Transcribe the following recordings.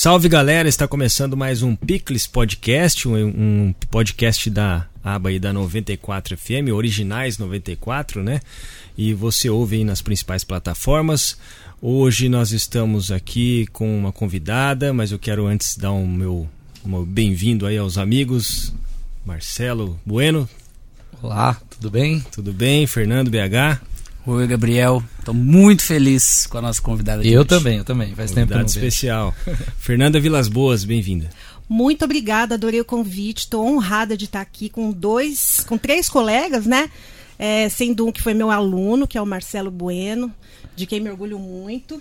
Salve galera, está começando mais um Picles Podcast, um, podcast da aba aí da 94 FM, originais 94, né? E você ouve aí nas principais plataformas. Hoje nós estamos aqui com uma convidada, mas eu quero antes dar um meu, meu bem-vindo aí aos amigos. Marcelo Bueno. Olá, tudo bem? Tudo bem, Fernando BH. Oi, Gabriel. Estou muito feliz com a nossa convidada de Eu hoje. também, eu também. Faz tempo que especial. Fernanda Vilas Boas, bem-vinda. Muito obrigada, adorei o convite. Estou honrada de estar aqui com dois, com três colegas, né? É, sendo um que foi meu aluno, que é o Marcelo Bueno, de quem me orgulho muito.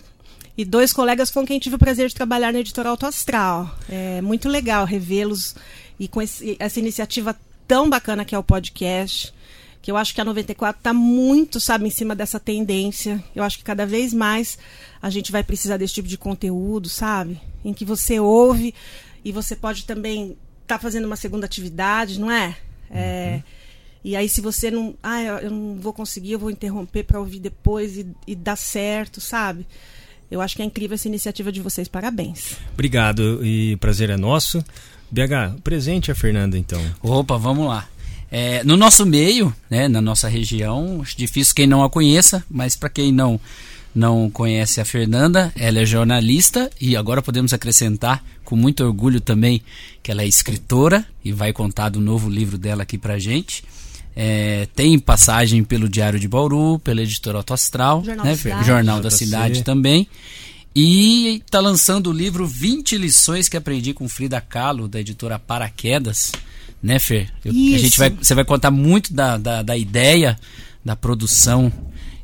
E dois colegas com quem tive o prazer de trabalhar na editora Auto Astral. É muito legal revê-los e com esse- essa iniciativa tão bacana que é o podcast. Que eu acho que a 94 está muito, sabe, em cima dessa tendência. Eu acho que cada vez mais a gente vai precisar desse tipo de conteúdo, sabe? Em que você ouve e você pode também estar fazendo uma segunda atividade, não é? É, E aí, se você não. Ah, eu não vou conseguir, eu vou interromper para ouvir depois e, e dar certo, sabe? Eu acho que é incrível essa iniciativa de vocês. Parabéns. Obrigado e prazer é nosso. BH, presente a Fernanda então. Opa, vamos lá. É, no nosso meio, né, na nossa região, acho difícil quem não a conheça, mas para quem não não conhece a Fernanda, ela é jornalista e agora podemos acrescentar com muito orgulho também que ela é escritora e vai contar do novo livro dela aqui pra gente. É, tem passagem pelo Diário de Bauru, pela editora Auto Astral, Jornal né, da? Cidade. Jornal da. Cidade também. E está lançando o livro 20 lições que aprendi com Frida Kahlo, da editora Paraquedas, né, Fer? Eu- a gente vai, você vai contar muito da, da, da ideia, da produção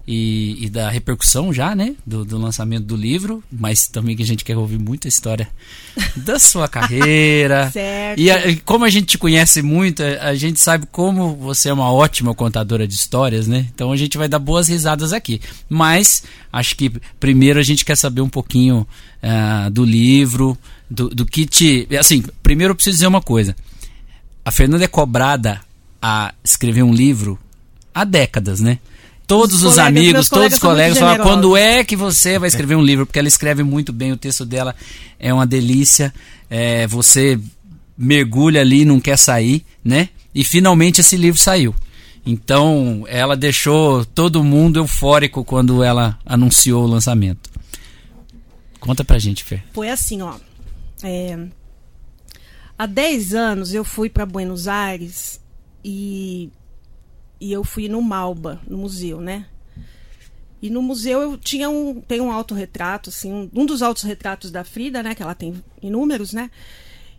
e, e da repercussão já, né? Do, do lançamento do livro, mas também que a gente quer ouvir muito a história da sua carreira. Certo. E, a- e como a gente te conhece muito, a, a gente sabe como você é uma ótima contadora de histórias, né? Então a gente vai dar boas risadas aqui. Mas acho que primeiro a gente quer saber um pouquinho ah, do livro, do, do que te. Assim, primeiro eu preciso dizer uma coisa. A Fernanda é cobrada a escrever um livro há décadas, né? Todos Os os, colegas- amigos, todos os colegas falam generosos. quando é que você vai escrever um livro, porque ela escreve muito bem, o texto dela é uma delícia. é, você mergulha ali e não quer sair, né? E finalmente esse livro saiu. Então ela deixou todo mundo eufórico quando ela anunciou o lançamento. Conta pra gente, Fer. Foi assim, ó. É, há 10 anos eu fui para Buenos Aires e, e eu fui no Malba, no museu, né? E no museu eu tinha um, tem um autorretrato, assim, um, um dos autorretratos da Frida, né? Que ela tem inúmeros, né?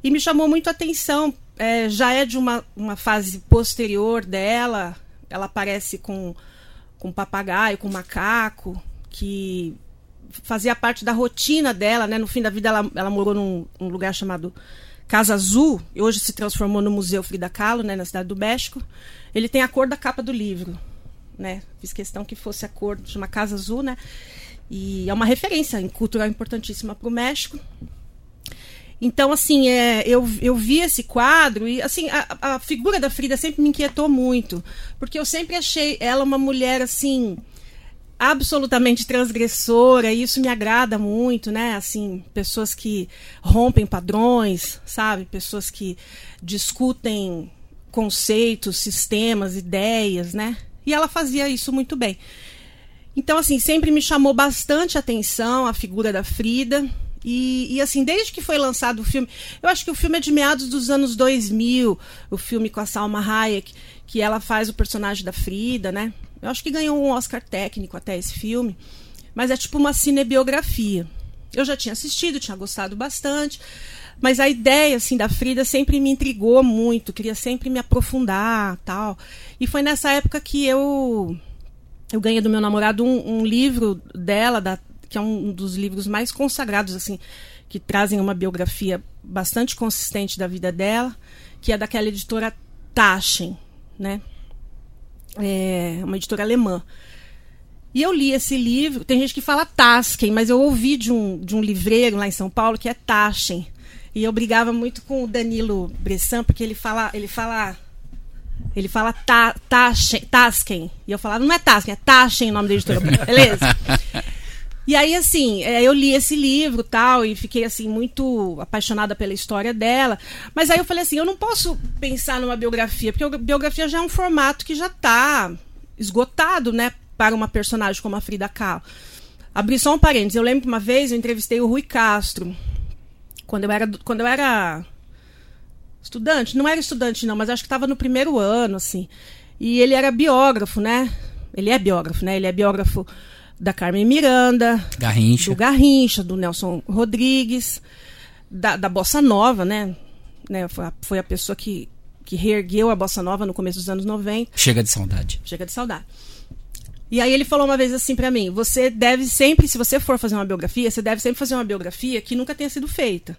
E me chamou muito a atenção. é, já é de uma, uma fase posterior dela. Ela aparece com, com papagaio, com macaco, que fazia parte da rotina dela, né? No fim da vida ela, ela morou num, num lugar chamado Casa Azul, hoje se transformou no Museu Frida Kahlo, né, na cidade do México. Ele tem a cor da capa do livro, né? Fiz questão que fosse a cor, chama Casa Azul, né? E é uma referência cultural importantíssima para o México. Então, assim, é, eu, eu vi esse quadro e, assim, a, a figura da Frida sempre me inquietou muito. Porque eu sempre achei ela uma mulher, assim, absolutamente transgressora e isso me agrada muito, né? Assim, pessoas que rompem padrões, sabe? Pessoas que discutem conceitos, sistemas, ideias, né? E ela fazia isso muito bem. Então, assim, sempre me chamou bastante atenção a figura da Frida. E, e, assim, desde que foi lançado o filme, eu acho que o filme é de meados dos anos 2000, o filme com a Salma Hayek, que ela faz o personagem da Frida, né? Eu acho que ganhou um Oscar técnico até esse filme, mas é tipo uma cinebiografia. Eu já tinha assistido, tinha gostado bastante, mas a ideia assim da Frida sempre me intrigou muito, queria sempre me aprofundar, tal. E foi nessa época que eu eu ganhei do meu namorado um, um livro dela, da, que é um dos livros mais consagrados, assim, que trazem uma biografia bastante consistente da vida dela, que é daquela editora Taschen, né? É uma editora alemã. E eu li esse livro, tem gente que fala Tasken, mas eu ouvi de um, de um livreiro lá em São Paulo que é Taschen. E eu brigava muito com o Danilo Bressan, porque ele fala, ele fala ele fala ta, Taschen, Tasken. E eu falava, não é Tasken, é Taschen o nome da editora. Beleza? E aí, assim, é, eu li esse livro tal, e fiquei, assim, muito apaixonada pela história dela. Mas aí eu falei assim, eu não posso pensar numa biografia, porque biografia já é um formato que já está esgotado, né? Para uma personagem como a Frida Kahlo. Abri só um parênteses. Eu lembro que uma vez eu entrevistei o Rui Castro. Quando eu era, quando eu era estudante. Não era estudante, não, mas acho que estava no primeiro ano, assim. E ele era biógrafo, né? Ele é biógrafo, né? Ele é biógrafo da Carmen Miranda, Garrincha. do Garrincha, do Nelson Rodrigues, da, da Bossa Nova, né? né? Foi, a, foi a pessoa que, que reergueu a Bossa Nova no começo dos anos 90. Chega de saudade. Chega de saudade. E aí ele falou uma vez assim para mim: você deve sempre, se você for fazer uma biografia, você deve sempre fazer uma biografia que nunca tenha sido feita.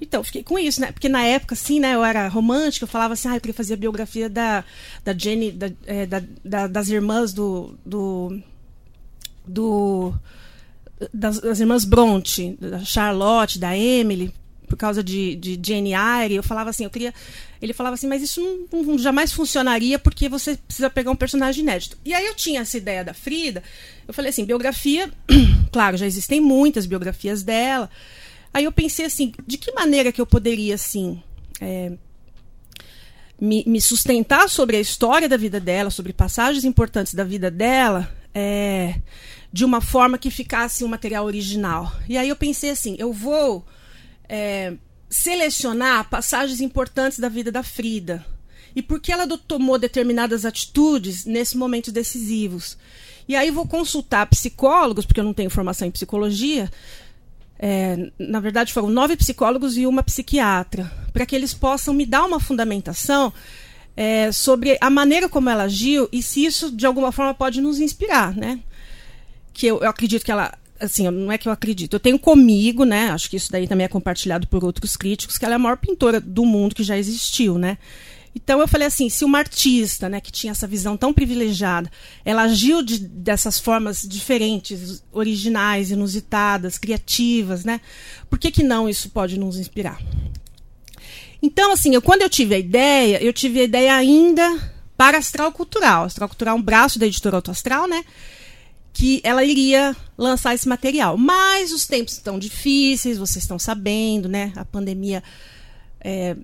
Então, fiquei com isso, né? Porque na época, assim, né, eu era romântica, eu falava assim, ah, eu queria fazer a biografia da, da Jenny, da, é, da, da, das irmãs do. do. Do das, das, irmãs Bronte, da Charlotte, da Emily, por causa de, de Jane Eyre, eu falava assim, eu queria. Ele falava assim, mas isso não, não, jamais funcionaria porque você precisa pegar um personagem inédito. E aí eu tinha essa ideia da Frida, eu falei assim, biografia, claro, já existem muitas biografias dela. Aí eu pensei assim, de que maneira que eu poderia, assim, é, me, me, sustentar sobre a história da vida dela, sobre passagens importantes da vida dela, é, de uma forma que ficasse um material original. E aí eu pensei assim, eu vou é, selecionar passagens importantes da vida da Frida. E por que ela tomou determinadas atitudes nesses momentos decisivos. E aí vou consultar psicólogos, porque eu não tenho formação em psicologia, é, na verdade foram nove psicólogos e uma psiquiatra, para que eles possam me dar uma fundamentação é, sobre a maneira como ela agiu e se isso de alguma forma pode nos inspirar, né? Que eu, eu acredito que ela, assim, não é que eu acredito, eu tenho comigo, né? Acho que isso daí também é compartilhado por outros críticos, que ela é a maior pintora do mundo que já existiu, né? Então eu falei assim, se uma artista, né, que tinha essa visão tão privilegiada, ela agiu de, dessas formas diferentes, originais, inusitadas, criativas, né? Por que que não isso pode nos inspirar? Então, assim, eu, quando eu tive a ideia, eu tive a ideia ainda para Astral Cultural. Astral Cultural é um braço da editora Auto Astral, né? Que ela iria lançar esse material. Mas os tempos estão difíceis, vocês estão sabendo, né? A pandemia é,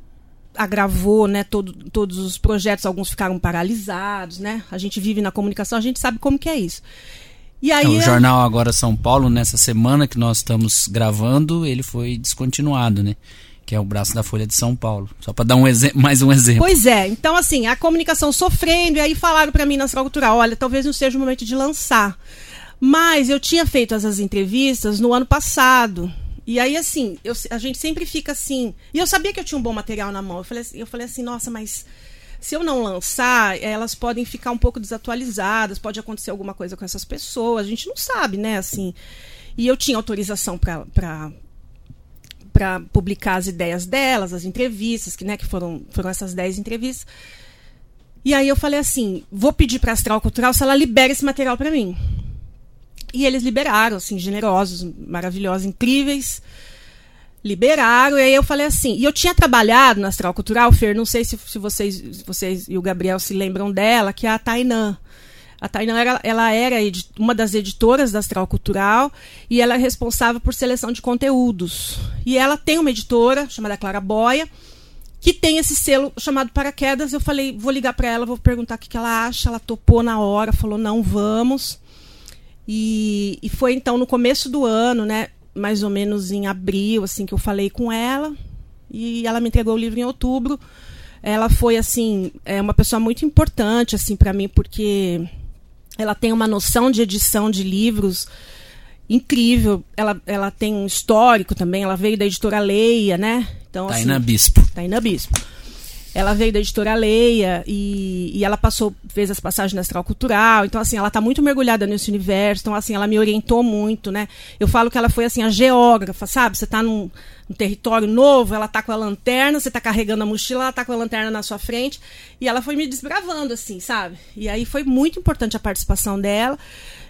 agravou, né, todo, todos os projetos, alguns ficaram paralisados, né? A gente vive na comunicação, a gente sabe como que é isso. E aí, o jornal agora São Paulo, nessa semana que nós estamos gravando, ele foi descontinuado, né? Que é o braço da Folha de São Paulo. Só para dar um mais um exemplo. Pois é. Então, assim, a comunicação sofrendo, e aí falaram para mim na Sala Cultural, olha, talvez não seja o momento de lançar. Mas eu tinha feito essas entrevistas no ano passado, e aí, assim, eu, a gente sempre fica assim. E eu sabia que eu tinha um bom material na mão. Eu falei, eu falei assim, nossa, mas se eu não lançar, elas podem ficar um pouco desatualizadas, pode acontecer alguma coisa com essas pessoas. A gente não sabe, né? Assim. E eu tinha autorização para para publicar as ideias delas, as entrevistas, que, né, que foram, foram essas 10 entrevistas. E aí eu falei assim, vou pedir para a Astral Cultural se ela libera esse material para mim. E eles liberaram, assim, generosos, maravilhosos, incríveis. Liberaram, e aí eu falei assim. E eu tinha trabalhado na Astral Cultural, Fer, não sei se, se vocês, vocês e o Gabriel se lembram dela, que é a Tainã. A Tainã era, ela era uma das editoras da Astral Cultural e ela é responsável por seleção de conteúdos. E ela tem uma editora chamada Clara Boia, que tem esse selo chamado Paraquedas. Eu falei, vou ligar para ela, vou perguntar o que, que ela acha. Ela topou na hora, falou: não, vamos. E, e foi então no começo do ano, né? Mais ou menos em abril, assim, que eu falei com ela. E ela me entregou o livro em outubro. Ela foi, assim, é uma pessoa muito importante, assim, para mim, porque ela tem uma noção de edição de livros incrível. Ela, ela tem um histórico também. Ela veio da editora Leia, né? Então, Taina assim, Bispo. Taina Bispo. Ela veio da editora Leia e, e ela passou, fez as passagens na Astral Cultural. Então, assim, ela está muito mergulhada nesse universo. Então, assim, ela me orientou muito, né? Eu falo que ela foi, assim, a geógrafa, sabe? Você está num, num, território novo, ela está com a lanterna, você está carregando a mochila, ela está com a lanterna na sua frente. E ela foi me desbravando, assim, sabe? E aí foi muito importante a participação dela.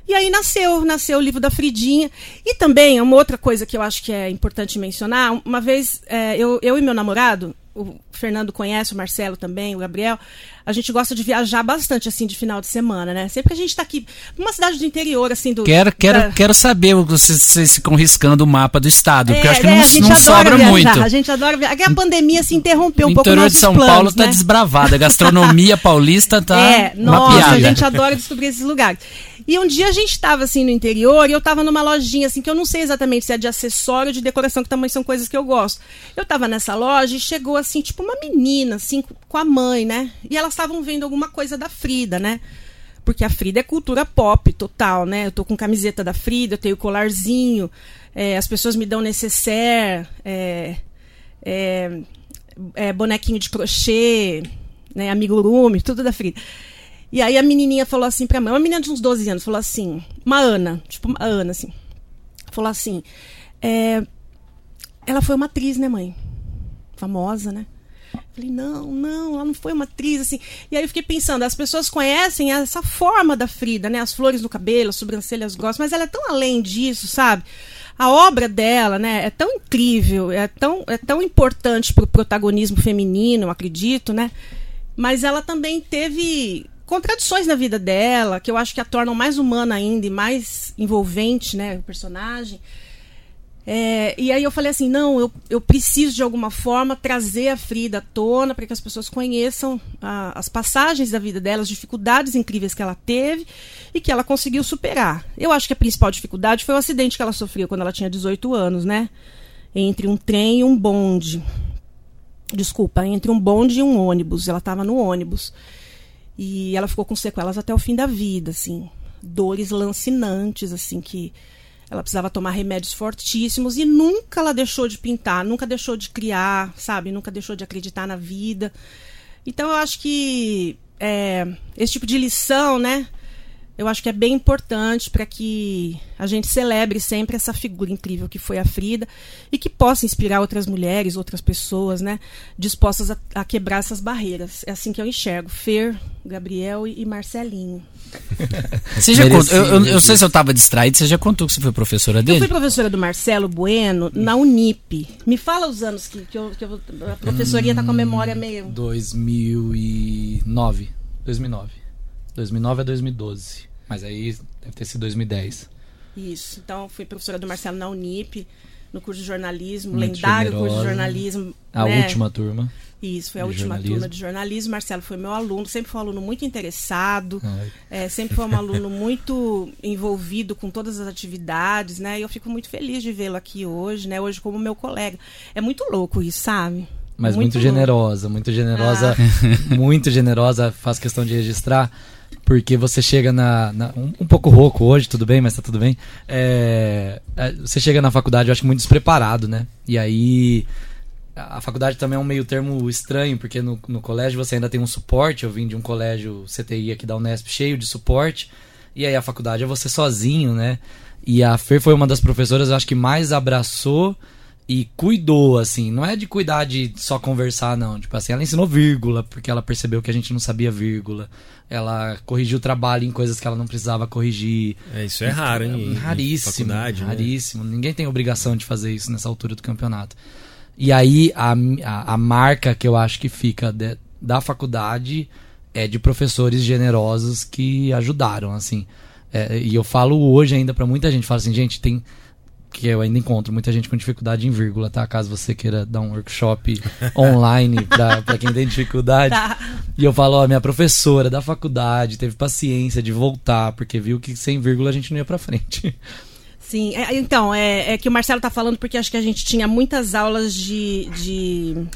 E aí nasceu, nasceu o livro da Fridinha. E também, uma outra coisa que eu acho que é importante mencionar, uma vez é, eu, eu e meu namorado, o Fernando conhece, o Marcelo também, o Gabriel, a gente gosta de viajar bastante, assim, de final de semana, né? Sempre que a gente tá aqui, numa cidade do interior, assim, do... Quero, quero, da... quero saber, vocês, vocês ficam riscando o mapa do estado, porque eu acho que É, não, a gente não adora sobra viajar, muito. A gente adora viajar. Aqui a pandemia se interrompeu O um pouco interior de São planos, Paulo tá né? desbravada, a gastronomia paulista tá É, nossa, piada. a gente adora descobrir esses lugares. E um dia a gente estava assim no interior e eu estava numa lojinha assim que eu não sei exatamente se é de acessório ou de decoração, que também são coisas que eu gosto. Eu estava nessa loja e chegou assim, tipo uma menina assim com a mãe, né? E elas estavam vendo alguma coisa da Frida, né? Porque a Frida é cultura pop total, né? Eu tô com camiseta da Frida, eu tenho colarzinho, é, as pessoas me dão necessaire, é, é, é, bonequinho de crochê, né, amigurumi, tudo da Frida. E aí a menininha falou assim pra mãe, uma menina de uns 12 anos, falou assim, uma Ana, tipo uma Ana, assim. Falou assim, é, ela foi uma atriz, né, mãe? Famosa, né? Falei, não, não, ela não foi uma atriz, assim. E aí eu fiquei pensando, as pessoas conhecem essa forma da Frida, né? As flores no cabelo, as sobrancelhas grossas, mas ela é tão além disso, sabe? A obra dela, né, é tão incrível, é tão, é tão importante pro protagonismo feminino, acredito, né? Mas ela também teve contradições na vida dela, que eu acho que a tornam mais humana ainda e mais envolvente, né, o personagem. É, e aí eu falei assim, não, eu, eu preciso de alguma forma trazer a Frida à tona para que as pessoas conheçam a, as passagens da vida dela, as dificuldades incríveis que ela teve e que ela conseguiu superar. Eu acho que a principal dificuldade foi o acidente que ela sofreu quando ela tinha 18 anos, né? Entre um trem e um bonde. Desculpa, entre um bonde e um ônibus. Ela estava no ônibus. E ela ficou com sequelas até o fim da vida, assim. Dores lancinantes, assim, que ela precisava tomar remédios fortíssimos e nunca ela deixou de pintar, nunca deixou de criar, sabe? Nunca deixou de acreditar na vida. Então eu acho que é, esse tipo de lição, né? Eu acho que é bem importante para que a gente celebre sempre essa figura incrível que foi a Frida e que possa inspirar outras mulheres, outras pessoas, né? Dispostas a, a quebrar essas barreiras. É assim que eu enxergo. Fer, Gabriel e, e Marcelinho. Você já contou, eu, eu, eu sei se eu tava distraído, você já contou que você foi professora Eu dele? fui professora do Marcelo Bueno na Unip. Me fala os anos que, que, eu, que eu- a professoria tá com a memória meio. 2009. 2009. 2009 a 2012. Mas aí deve ter sido 2010. Isso. Então, fui professora do Marcelo na Unip, no curso de jornalismo, Muito lendário curso de generosa. jornalismo. A né? última turma. Isso, foi a última jornalismo. turma de jornalismo. Marcelo foi meu aluno, sempre foi um aluno muito interessado, é, sempre foi um aluno muito envolvido com todas as atividades, né? E eu fico muito feliz de vê-lo aqui hoje, né? Hoje como meu colega. É muito louco isso, sabe? Mas muito, louco. generosa, muito generosa, muito generosa, faço questão de registrar, porque você chega na. na- um, um pouco rouco hoje, tudo bem, mas tá tudo bem. É, é, você chega na faculdade, eu acho muito despreparado, né? E aí. A a faculdade também é um meio termo estranho, porque no, no colégio você ainda tem um suporte. Eu vim de um colégio CTI aqui da Unesp cheio de suporte. E aí a faculdade é você sozinho, né? E a Fer foi uma das professoras, eu acho que mais abraçou e cuidou, assim. Não é de cuidar de só conversar, não. Tipo assim, ela ensinou vírgula, porque ela percebeu que a gente não sabia vírgula. Ela corrigiu o trabalho em coisas que ela não precisava corrigir. É, isso é raro, hein? em Raríssimo. faculdade, né? raríssimo. Ninguém tem obrigação de fazer isso nessa altura do campeonato. E aí, a, a, a marca que eu acho que fica de- da faculdade é de professores generosos que ajudaram, assim. É, e eu falo hoje ainda pra muita gente, falo assim, gente, tem que eu ainda encontro muita gente com dificuldade em vírgula, tá? Caso você queira dar um workshop online pra, pra quem tem dificuldade. Tá. E eu falo, ó, minha professora da faculdade teve paciência de voltar, porque viu que sem vírgula a gente não ia pra frente. Sim, é, então, é, é que o Marcelo tá falando porque acho que a gente tinha muitas aulas de, de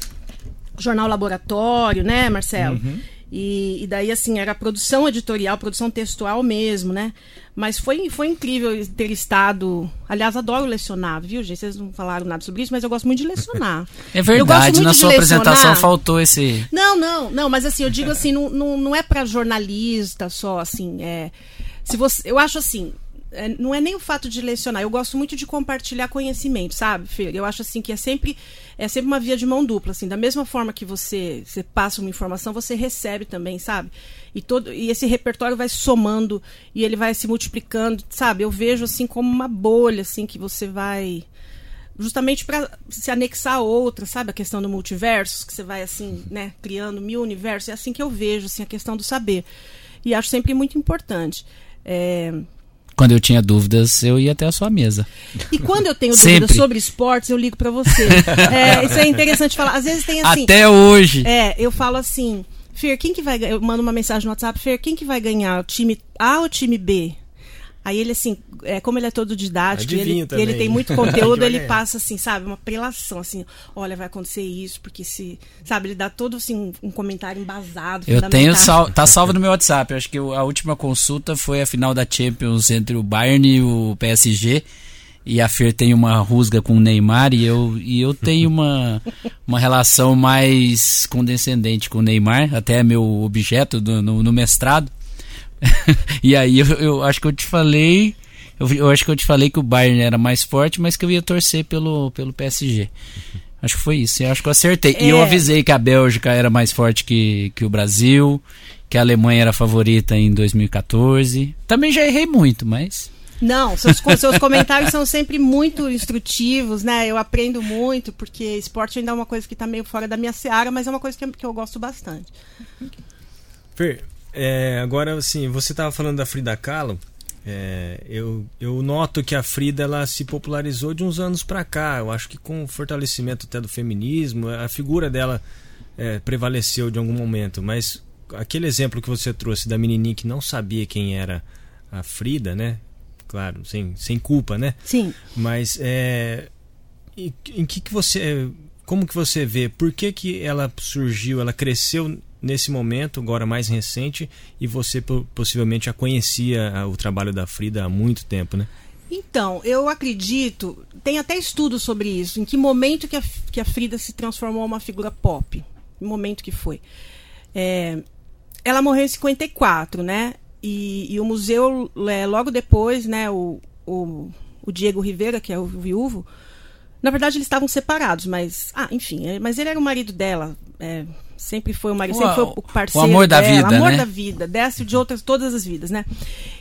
jornal laboratório, né, Marcelo? E, e daí, assim, era produção editorial, produção textual mesmo, né? Mas foi, foi incrível ter estado. Aliás, adoro lecionar, viu, gente? Vocês não falaram nada sobre isso, mas eu gosto muito de lecionar. É Eu gosto verdade, muito na de sua apresentação faltou esse. Não, não, não, mas assim, eu digo assim, não, não, não é para jornalista só, assim, é. Se você, eu acho assim, é, não é nem o fato de lecionar, eu gosto muito de compartilhar conhecimento, sabe, Fer? Eu acho assim que é sempre é sempre uma via de mão dupla, assim, da mesma forma que você, você passa uma informação, você recebe também, sabe? E todo e esse repertório vai somando e ele vai se multiplicando, sabe? Eu vejo assim como uma bolha assim que você vai justamente para se anexar a outra, sabe? A questão do multiverso, que você vai assim, né, criando mil universos. É assim que eu vejo assim, a questão do saber. E acho sempre muito importante. É... Quando eu tinha dúvidas, eu ia até a sua mesa. E quando eu tenho dúvidas sobre esportes, eu ligo para você. é, isso é interessante falar. Às vezes tem assim. Até hoje. É, eu falo assim. Fer, quem que vai Eu mando uma mensagem no WhatsApp, Fer, quem que vai ganhar? O time A ou o time B? Aí ele, assim, é, como ele é todo didático, ele, ele tem muito conteúdo, ele passa, assim, sabe, uma prelação, assim, olha, vai acontecer isso, porque se. Sabe, ele dá todo assim, um comentário embasado. Eu tenho sal, tá salvo no meu WhatsApp. Eu acho que a última consulta foi a final da Champions entre o Bayern e o PSG. E a Fer tem uma rusga com o Neymar e eu, e eu tenho uma, uma relação mais condescendente com o Neymar, até é meu objeto do, no, no mestrado. e aí eu, eu, acho que eu te falei. Eu, eu, acho que eu te falei que o Bayern era mais forte, mas que eu ia torcer pelo, pelo PSG. Acho que foi isso. Eu acho que eu acertei. É. E eu é. avisei que a Bélgica era mais forte que, que o Brasil, que a Alemanha era favorita em 2014. Também já errei muito, mas. Não, seus, seus comentários são sempre muito instrutivos, né? Eu aprendo muito, porque esporte ainda é uma coisa que está meio fora da minha seara, mas é uma coisa que, que eu gosto bastante. Fer, é, agora, assim, você estava falando da Frida Kahlo. É, eu, eu noto que a Frida ela se popularizou de uns anos para cá. Eu acho que com o fortalecimento até do feminismo, a figura dela é, prevaleceu de algum momento. Mas aquele exemplo que você trouxe da menininha que não sabia quem era a Frida, né? Claro, sem, sem culpa, né? Sim. Mas é, em, em que, que você, como que você vê? Por que, que ela surgiu? Ela cresceu nesse momento, agora mais recente, e você possivelmente já conhecia o trabalho da Frida há muito tempo, né? Então, eu acredito, tem até estudos sobre isso, em que momento que a, que a Frida se transformou uma figura pop. Que momento que foi. É, ela morreu em 54, né? E, e o museu, é, logo depois, né, o, o, o Diego Rivera, que é o viúvo, na verdade eles estavam separados, mas. Ah, enfim, é, mas ele era o marido dela. É, sempre foi o marido, sempre foi o parceiro. O amor da dela, vida, amor né? da vida, desce de outras, todas as vidas, né?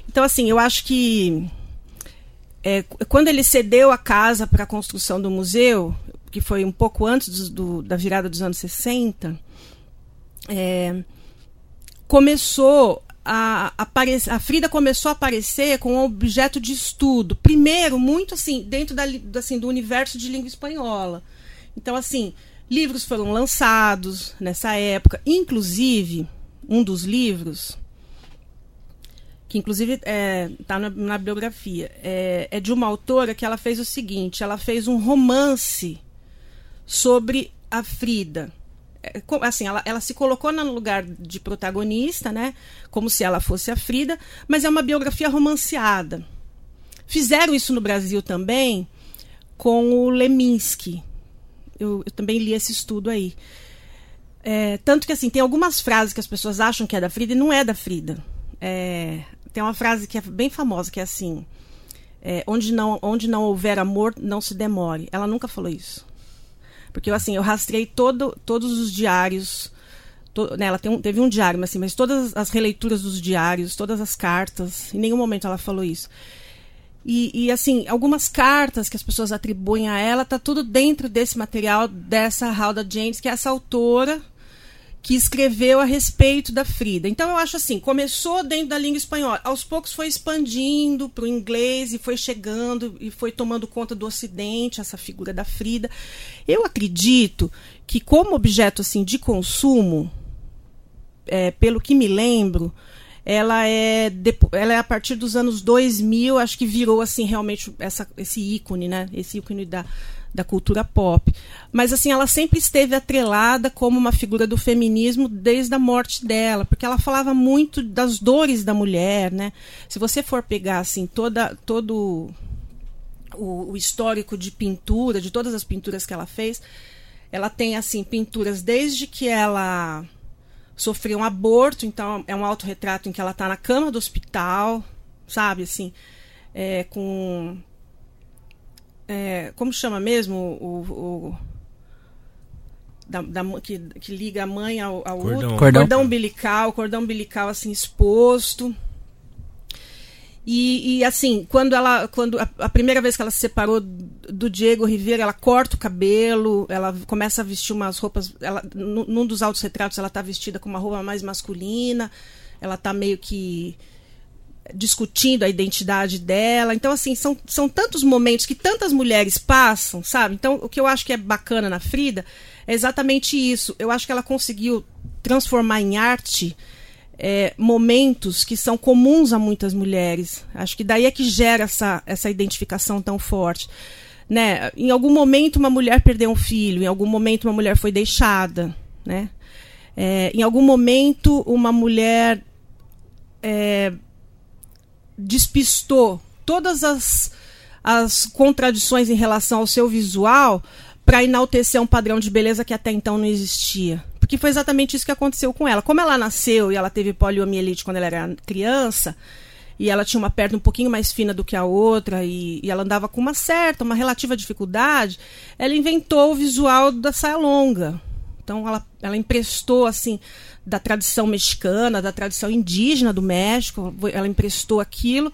Então, assim, eu acho que é, quando ele cedeu a casa para a construção do museu, que foi um pouco antes do, do, da virada dos anos 60, é, começou a aparecer, a Frida começou a aparecer com um objeto de estudo. Primeiro, muito assim, dentro da, assim, do universo de língua espanhola. Então, assim, Livros foram lançados nessa época, inclusive um dos livros, que inclusive está é, tá na, na, biografia, é, é de uma autora que ela fez o seguinte: ela fez um romance sobre a Frida. É, assim, ela, ela se colocou no lugar de protagonista, né? Como se ela fosse a Frida, mas é uma biografia romanceada. Fizeram isso no Brasil também com o Leminski, eu, eu também li esse estudo aí. É, tanto que assim, tem algumas frases que as pessoas acham que é da Frida e não é da Frida. É, tem uma frase que é bem famosa, que é assim: é, onde, não, onde não houver amor, não se demore. Ela nunca falou isso. Porque assim, eu rastrei todo, todos os diários. To, né, ela um, teve um diário, mas, assim, mas todas as releituras dos diários, todas as cartas, em nenhum momento ela falou isso. E, e, assim, algumas cartas que as pessoas atribuem a ela, tá tudo dentro desse material dessa Halda James, que é essa autora que escreveu a respeito da Frida. Então eu acho assim, começou dentro da língua espanhola, aos poucos foi expandindo para o inglês e foi chegando e foi tomando conta do Ocidente essa figura da Frida. Eu acredito que como objeto assim de consumo, é, pelo que me lembro, ela é, ela é a partir dos anos 2000, acho que virou assim realmente essa, esse ícone, né? Esse ícone da, da cultura pop. Mas assim, ela sempre esteve atrelada como uma figura do feminismo desde a morte dela, porque ela falava muito das dores da mulher, né? Se você for pegar assim toda todo o, o histórico de pintura, de todas as pinturas que ela fez, ela tem assim pinturas desde que ela sofreu um aborto, então é um autorretrato em que ela está na cama do hospital, sabe, assim, é, com... É, como chama mesmo o... o da, da, que, que, liga a mãe ao, ao cordão. Cordão. cordão umbilical, cordão umbilical assim exposto. E, e, assim, quando ela. Quando a, a, primeira vez que ela se separou do Diego Rivera, ela corta o cabelo, ela começa a vestir umas roupas. Ela, num dos altos retratos, ela está vestida com uma roupa mais masculina, ela está meio que discutindo a identidade dela. Então, assim, são, são tantos momentos que tantas mulheres passam, sabe? Então, o que eu acho que é bacana na Frida é exatamente isso. Eu acho que ela conseguiu transformar em arte é, momentos que são comuns a muitas mulheres. Acho que daí é que gera essa, essa identificação tão forte. Né? Em algum momento uma mulher perdeu um filho, em algum momento uma mulher foi deixada, né? É, em algum momento uma mulher é, despistou todas as, as contradições em relação ao seu visual para enaltecer um padrão de beleza que até então não existia. Porque foi exatamente isso que aconteceu com ela. Como ela nasceu e ela teve poliomielite quando ela era criança, e ela tinha uma perna um pouquinho mais fina do que a outra, e, e ela andava com uma certa, uma relativa dificuldade, ela inventou o visual da saia longa. Então ela, ela emprestou assim da tradição mexicana, da tradição indígena do México, ela emprestou aquilo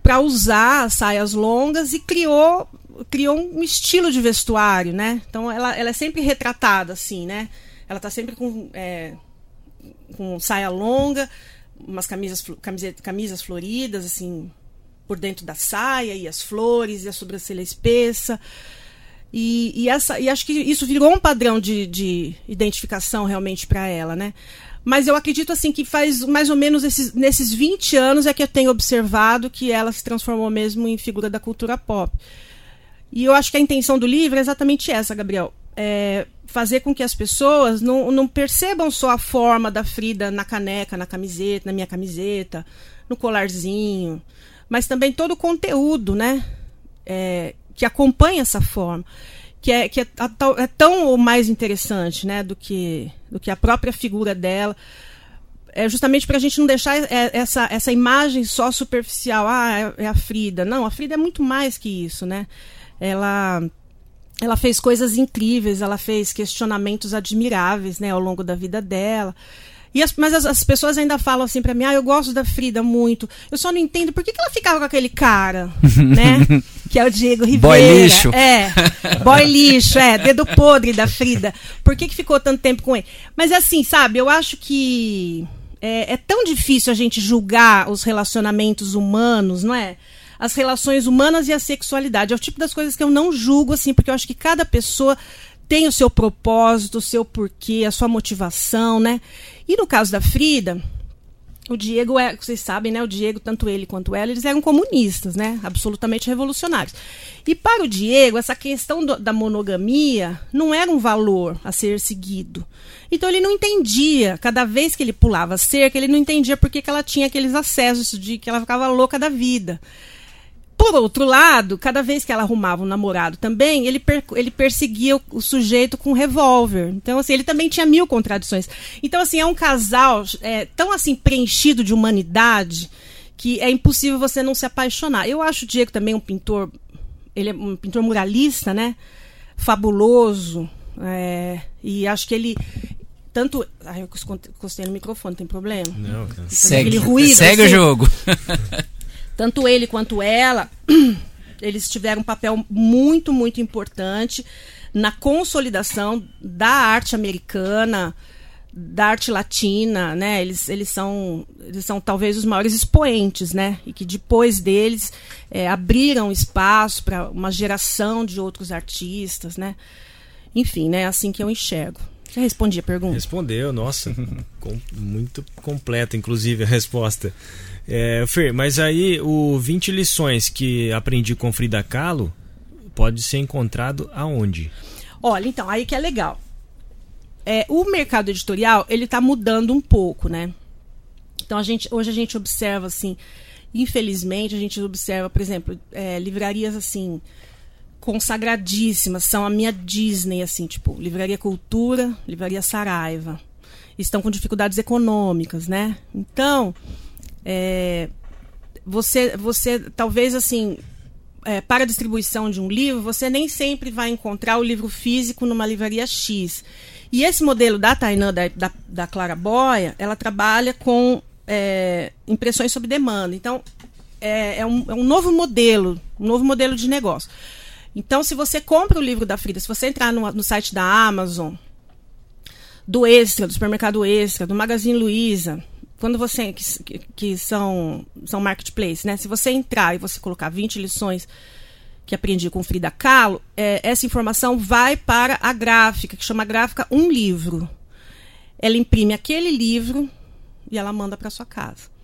para usar as saias longas e criou criou um estilo de vestuário, né? Então ela, ela é sempre retratada assim, né? Ela tá sempre com, é, com saia longa, umas camisas, camiseta, camisas floridas, assim, por dentro da saia, e as flores, e a sobrancelha espessa. E, e, essa, e acho que isso virou um padrão de, de identificação realmente para ela, né? Mas eu acredito assim que faz mais ou menos esses, nesses 20 anos é que eu tenho observado que ela se transformou mesmo em figura da cultura pop. E eu acho que a intenção do livro é exatamente essa, Gabriel. É fazer com que as pessoas não, não percebam só a forma da Frida na caneca, na camiseta, na minha camiseta, no colarzinho, mas também todo o conteúdo, né? É, que acompanha essa forma, que é, que é, é tão ou mais interessante, né, do que, do que a própria figura dela é justamente para a gente não deixar é, essa, essa imagem só superficial. Ah, é, é a Frida. Não, a Frida é muito mais que isso, né? Ela ela fez coisas incríveis, ela fez questionamentos admiráveis, né, ao longo da vida dela. E as, mas as, as, pessoas ainda falam assim para mim: "Ah, eu gosto da Frida muito. Eu só não entendo por que, que ela ficava com aquele cara, né? Que é o Diego Ribeiro. Boy lixo. É. Boy lixo, é, dedo podre da Frida. Por que que ficou tanto tempo com ele? Mas assim, sabe, eu acho que é, é tão difícil a gente julgar os relacionamentos humanos, não é? As relações humanas e a sexualidade. É o tipo das coisas que eu não julgo, assim, porque eu acho que cada pessoa tem o seu propósito, o seu porquê, a sua motivação, né? E no caso da Frida, o Diego é, vocês sabem, né? O Diego, tanto ele quanto ela, eles eram comunistas, né? Absolutamente revolucionários. E para o Diego, essa questão do, da monogamia não era um valor a ser seguido. Então ele não entendia, cada vez que ele pulava cerca, ele não entendia por que, que ela tinha aqueles acessos de que ela ficava louca da vida. Por outro lado, cada vez que ela arrumava um namorado também, ele, per ele perseguia o, o, sujeito com um revólver. Então, assim, ele também tinha mil contradições. Então, assim, é um casal é, tão, assim, preenchido de humanidade que é impossível você não se apaixonar. Eu acho o Diego também um pintor, ele é um pintor muralista, né? Fabuloso. É, e acho que ele, tanto. Ai, eu encostei no microfone, tem problema? Não, segue, ruído, segue assim. o jogo. Tanto ele quanto ela, eles tiveram um papel muito, muito importante na consolidação da arte americana, da arte latina, né? Eles, eles, são, eles são talvez os maiores expoentes, né? E que depois deles é, abriram espaço para uma geração de outros artistas, né? Enfim, né? É assim que eu enxergo. Você respondi a pergunta? Respondeu, nossa, com, muito completa, inclusive, a resposta. É, Fer, mas aí o 20 lições que aprendi com Frida Kahlo pode ser encontrado aonde? Olha, então, aí que é legal. É, o mercado editorial, ele está mudando um pouco, né? Então, a gente, hoje a gente observa, assim, infelizmente, a gente observa, por exemplo, é, livrarias, assim, consagradíssimas, são a minha Disney, assim, tipo, Livraria Cultura, Livraria Saraiva. Estão com dificuldades econômicas, né? Então, é, você, você talvez assim, é, para a distribuição de um livro, você nem sempre vai encontrar o livro físico numa livraria X. E esse modelo da Tainã, da, da, da Clara Boia, ela trabalha com é, impressões sob demanda. Então, é, é, um, é um novo modelo, um novo modelo de negócio. Então, se você compra o livro da Frida, se você entrar no, no site da Amazon, do Extra, do supermercado Extra, do Magazine Luiza, quando você que, que, são são marketplace, né? Se você entrar e você colocar 20 lições que aprendi com Frida Kahlo, é, essa informação vai para a gráfica, que chama gráfica um livro. Ela imprime aquele livro e ela manda para sua casa.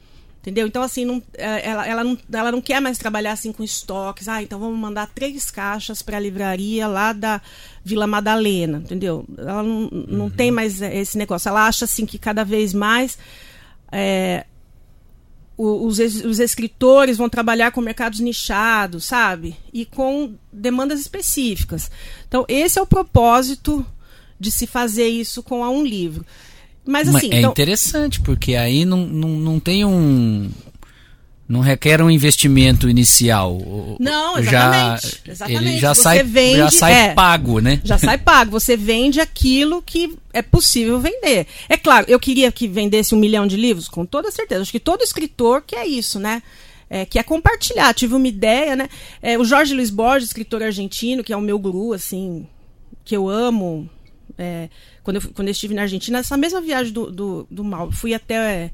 Entendeu? Então, assim, não, é, ela, ela, não, ela não quer mais trabalhar assim com estoques. Ah, então vamos mandar três caixas para a livraria lá da Vila Madalena, entendeu? Ela não, não uhum. tem mais esse negócio. Ela acha assim que cada vez mais é, os, os escritores vão trabalhar com mercados nichados, sabe? E com demandas específicas. Então, esse é o propósito de se fazer isso com a um livro. Mas assim. É então... interessante, porque aí não, não, não tem um. Não requer um investimento inicial. Não, exatamente. Já, exatamente. Ele já Você sai, vende, já sai é, pago, né? Já sai pago. Você vende aquilo que é possível vender. É claro, eu queria que vendesse um milhão de livros, com toda certeza. Acho que todo escritor quer isso, né? É, que é compartilhar. Tive uma ideia, né? É, o Jorge Luiz Borges, escritor argentino, que é o meu guru, assim, que eu amo. É, quando, eu, quando eu estive na Argentina, essa mesma viagem do, do, do Mal, fui até.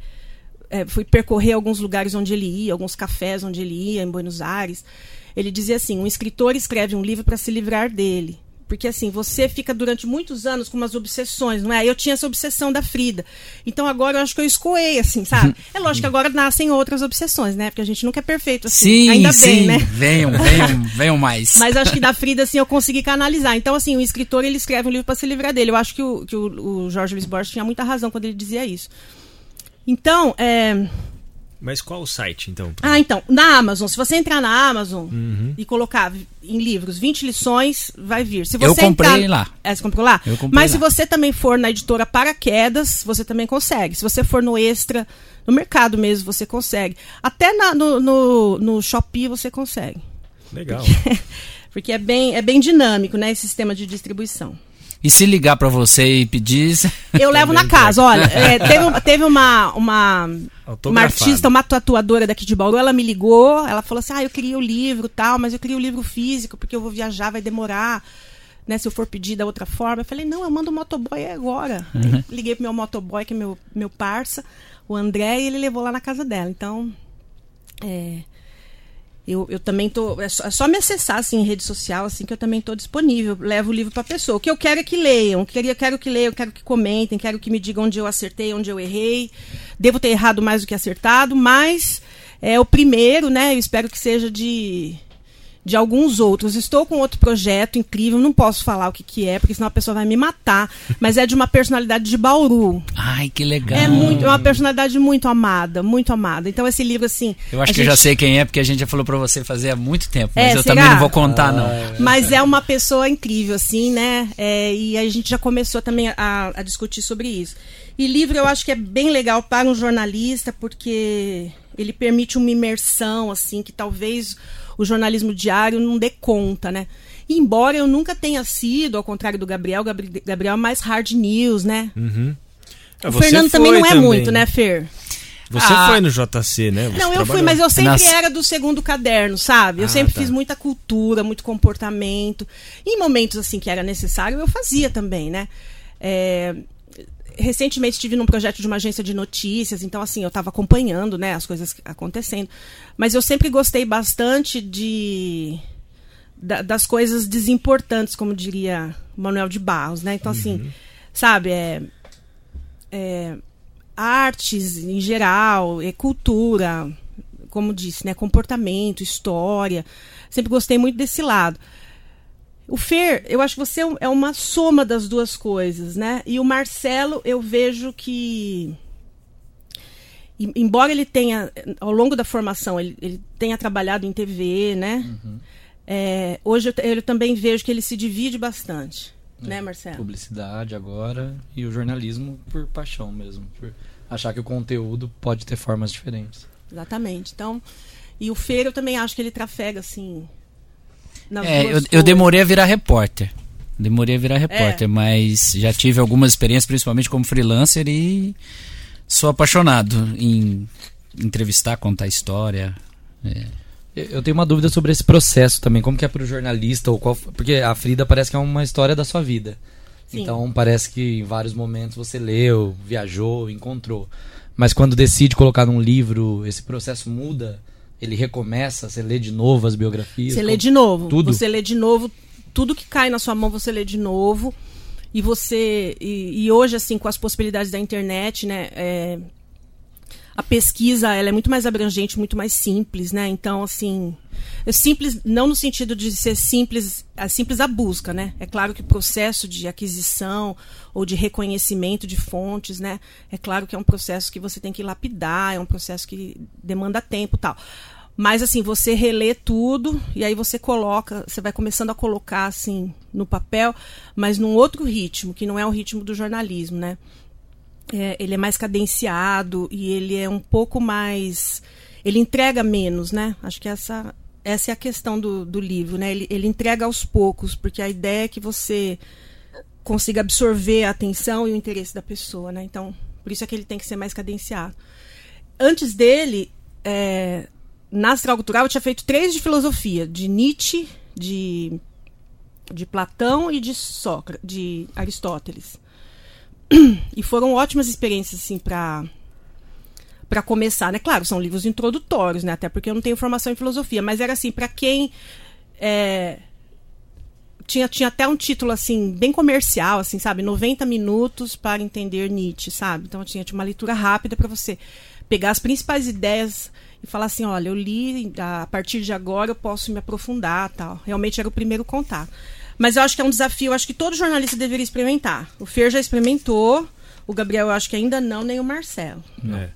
É, fui percorrer alguns lugares onde ele ia, alguns cafés onde ele ia, em Buenos Aires. Ele dizia assim: um escritor escreve um livro para se livrar dele. Porque assim, você fica durante muitos anos com umas obsessões, não é? Eu tinha essa obsessão da Frida. Então agora eu acho que eu escoei, assim, sabe? É lógico que agora nascem outras obsessões, né? Porque a gente nunca é perfeito, assim. Sim, Ainda sim. bem, né? Venham, venham, venham mais. Mas acho que da Frida, assim, eu consegui canalizar. Então, assim, o escritor, ele escreve um livro para se livrar dele. Eu acho que o, que o, o Jorge Luiz Borges tinha muita razão quando ele dizia isso. Então, é mas qual o site, então? Ah, então, na Amazon. Se você entrar na Amazon uhum. e colocar em livros 20 lições, vai vir. Se você eu comprei entrar... lá. É, você comprou lá? Eu comprei Mas lá. se você também for na editora Paraquedas, você também consegue. Se você for no Extra, no mercado mesmo, você consegue. Até na, no, no, no Shopee você consegue. Legal. Porque, porque é, bem, é bem dinâmico, né, esse sistema de distribuição. E se ligar para você e pedir. Eu levo na casa. Olha, é, teve, teve uma, uma, uma artista, uma tatuadora daqui de Bauru, ela me ligou, ela falou assim: ah, eu queria o livro tal, mas eu queria o livro físico, porque eu vou viajar, vai demorar. Né, se eu for pedir da outra forma, eu falei, não, eu mando o motoboy agora. Uhum. Liguei pro meu motoboy, que é meu, meu parça, o André, e ele levou lá na casa dela. Então, é, eu, eu também tô. É só, é só, me acessar assim, em rede social, assim, que eu também estou disponível. Levo o livro para a pessoa. O que eu quero é que leiam. Queria, quero que leiam, quero que comentem, quero que me digam onde eu acertei, onde eu errei. Devo ter errado mais do que acertado, mas é o primeiro, né? Eu espero que seja de de alguns outros. Estou com outro projeto incrível, não posso falar o que, que é, porque senão a pessoa vai me matar, mas é de uma personalidade de Bauru. Ai, que legal. É muito, é uma personalidade muito amada, muito amada. Então esse livro assim, Eu acho que gente... eu já sei quem é, porque a gente já falou para você fazer há muito tempo, mas é, eu será? também não vou contar não. Mas é uma pessoa incrível assim, né? É, e a gente já começou também a, a discutir sobre isso. E livro eu acho que é bem legal para um jornalista, porque ele permite uma imersão assim que talvez o jornalismo diário não dê conta, né? embora eu nunca tenha sido, ao contrário do Gabriel, Gabriel é mais hard news, né? Uhum. É, o Fernando também não é também. muito, né, Fer? Você ah, foi no JC, né? Você não, eu fui, mas eu sempre Nas... era do segundo caderno, sabe? Eu ah, sempre tá. fiz muita cultura, muito comportamento. em momentos assim que era necessário, eu fazia também, né? É, recentemente estive num projeto de uma agência de notícias, então assim, eu estava acompanhando, né, as coisas acontecendo. Mas eu sempre gostei bastante de da, das coisas desimportantes, como diria Manuel de Barros, né? Então assim, uhum. sabe, é, é, artes em geral, é cultura, como disse, né, comportamento, história. Sempre gostei muito desse lado. O Fer, eu acho que você é uma soma das duas coisas, né? E o Marcelo, eu vejo que. Embora ele tenha, ao longo da formação, ele, ele tenha trabalhado em TV, né? Uhum. É, hoje eu, eu, também vejo que ele se divide bastante, é, né, Marcelo? Publicidade agora e o jornalismo por paixão mesmo, por achar que o conteúdo pode ter formas diferentes. Exatamente. Então, e o Fer eu também acho que ele trafega assim é, eu, eu, demorei a virar repórter. Demorei a virar repórter, é. mas já tive algumas experiências, principalmente como freelancer, e sou apaixonado em entrevistar, contar história. É. Eu tenho uma dúvida sobre esse processo também, como que é para o jornalista ou qual, porque a Frida parece que é uma história da sua vida. Sim. Então parece que em vários momentos você leu, viajou, encontrou. Mas quando decide colocar num livro, esse processo muda, ele recomeça, você lê de novo as biografias. Você lê de novo. Tudo. Você lê de novo tudo que cai na sua mão, você lê de novo. E você e, e hoje assim com as possibilidades da internet, né? É, a pesquisa ela é muito mais abrangente, muito mais simples, né? Então, assim, é simples não no sentido de ser simples, a simples a busca, né? É claro que o processo de aquisição ou de reconhecimento de fontes, né? É claro que é um processo que você tem que lapidar, é um processo que demanda tempo, tal. Mas assim, você relê tudo e aí você coloca, você vai começando a colocar assim no papel, mas num outro ritmo, que não é o ritmo do jornalismo, né? É, ele é mais cadenciado e ele é um pouco mais. Ele entrega menos, né? Acho que essa, essa é a questão do, do livro, né? Ele, ele entrega aos poucos, porque a ideia é que você consiga absorver a atenção e o interesse da pessoa, né? Então, por isso é que ele tem que ser mais cadenciado. Antes dele, é, na Astral Cultural, eu tinha feito três de filosofia, de Nietzsche, de, de Platão e de Sócrates, de Aristóteles. e foram ótimas experiências, assim, para para começar, né? Claro, são livros introdutórios, né? Até porque eu não tenho formação em filosofia, mas era assim, para quem é, tinha, tinha até um título assim, bem comercial, assim, sabe? 90 minutos para entender Nietzsche, sabe? Então tinha, tinha uma leitura rápida para você pegar as principais ideias e falar assim, olha, eu li, a partir de agora eu posso me aprofundar, tal. Realmente era o primeiro contato. Mas eu acho que é um desafio, acho que todo jornalista deveria experimentar. O Fer já experimentou, o Gabriel eu acho que ainda não, nem o Marcelo. É.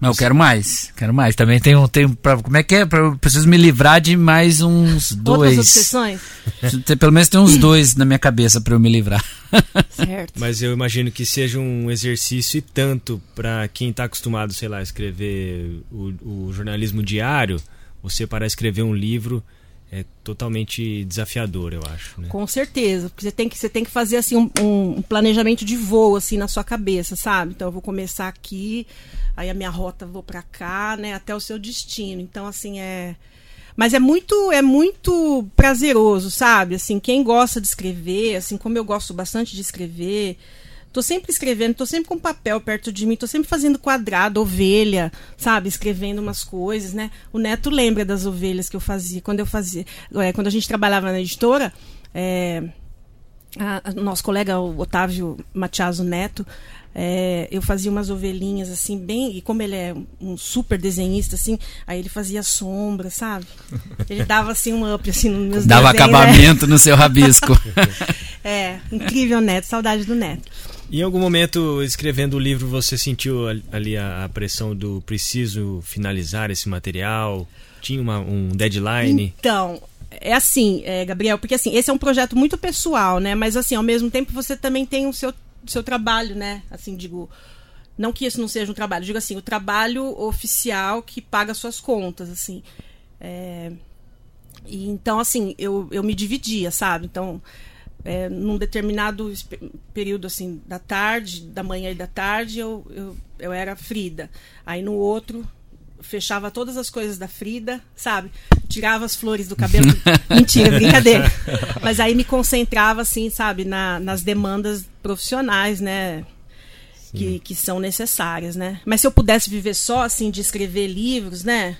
Não, eu quero mais. Quero mais. Também tenho, tenho pra, como é que é? Pra, preciso me livrar de mais uns dois. Outras obsessões? Pelo menos tem uns dois na minha cabeça para eu me livrar. Certo. Mas eu imagino que seja um exercício e tanto para quem está acostumado, sei lá, a escrever o, o jornalismo diário, você para escrever um livro é totalmente desafiador, eu acho. Né? Com certeza, porque você tem que, você tem que fazer assim um, um, planejamento de voo assim na sua cabeça, sabe? Então eu vou começar aqui, aí a minha rota vou para cá, né, até o seu destino. Então assim é mas é muito é muito prazeroso, sabe? Assim, quem gosta de escrever, assim como eu gosto bastante de escrever, Tô sempre escrevendo, tô sempre com papel perto de mim, tô sempre fazendo quadrado, ovelha, sabe? Escrevendo umas coisas, né? O Neto lembra das ovelhas que eu fazia. Quando eu fazia. É, quando a gente trabalhava na editora, é, a, a, nosso colega o Otávio Matiaso Neto, é, eu fazia umas ovelhinhas assim, bem. E como ele é um super desenhista, assim, aí ele fazia sombra, sabe? Ele dava assim um up assim nos meus Dava desenhos, né? acabamento né? no seu rabisco. é, incrível Neto, saudade do Neto. Em algum momento, escrevendo o livro, você sentiu ali a, a pressão do preciso finalizar esse material? Tinha uma, um deadline? Então, é assim, é, Gabriel, porque assim, esse é um projeto muito pessoal, né? Mas assim, ao mesmo tempo você também tem o seu, seu trabalho, né? Assim, digo, não que isso não seja um trabalho, digo assim, o trabalho oficial que paga suas contas, assim. É, e, então, assim, eu, eu me dividia, sabe? Então, é, num determinado período assim da tarde, da manhã e da tarde, eu, eu, eu era Frida. Aí no outro, fechava todas as coisas da Frida, sabe? Tirava as flores do cabelo. Mentira, brincadeira. Mas aí me concentrava, assim, sabe, na, nas demandas profissionais, né? Que, que são necessárias, né? Mas se eu pudesse viver só, assim, de escrever livros, né?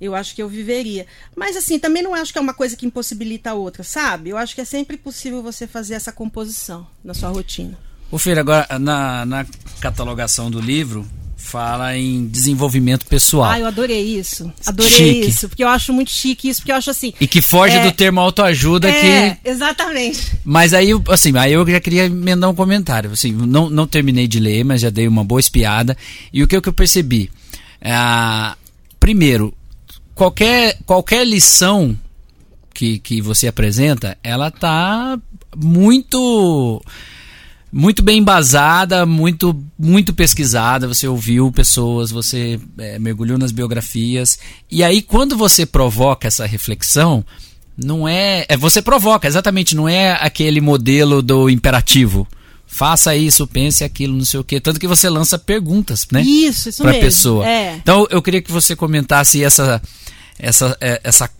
Eu acho que eu viveria. Mas assim, também não acho que é uma coisa que impossibilita a outra, sabe? Eu acho que é sempre possível você fazer essa composição na sua rotina. O Feira, agora na, na catalogação do livro fala em desenvolvimento pessoal. Ah, eu adorei isso. Adorei chique. isso, porque eu acho muito chique isso, porque eu acho assim. E que foge é, do termo autoajuda é, que. Exatamente. Mas aí, assim, aí eu já queria emendar um comentário. Assim, não, não terminei de ler, mas já dei uma boa espiada. E o que, que eu percebi? É, primeiro, qualquer, qualquer lição que, que você apresenta, ela tá muito muito bem embasada, muito muito pesquisada. Você ouviu pessoas, você é, mergulhou nas biografias e aí quando você provoca essa reflexão, não é, é você provoca exatamente, não é aquele modelo do imperativo. Faça isso, pense aquilo, não sei o quê. Tanto que você lança perguntas, né? Isso, isso pra mesmo. pessoa. É. Então eu queria que você comentasse essa essa, é, essa,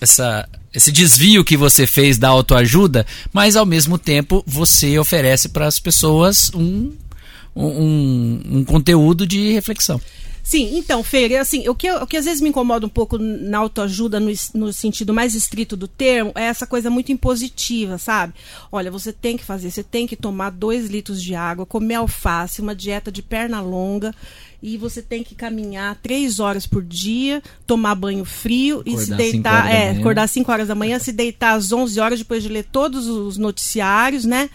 essa, esse desvio que você fez da autoajuda, mas ao mesmo tempo você oferece para as pessoas um, um, um conteúdo de reflexão. Sim, então, Feira, assim, o que, o que às vezes me incomoda um pouco na autoajuda, no, no sentido mais estrito do termo, é essa coisa muito impositiva, sabe? Olha, você tem que fazer, você tem que tomar dois litros de água, comer alface, uma dieta de perna longa, e você tem que caminhar três horas por dia, tomar banho frio acordar e se deitar, é, acordar às 5 horas da manhã, se deitar às 11 horas depois de ler todos os noticiários, né?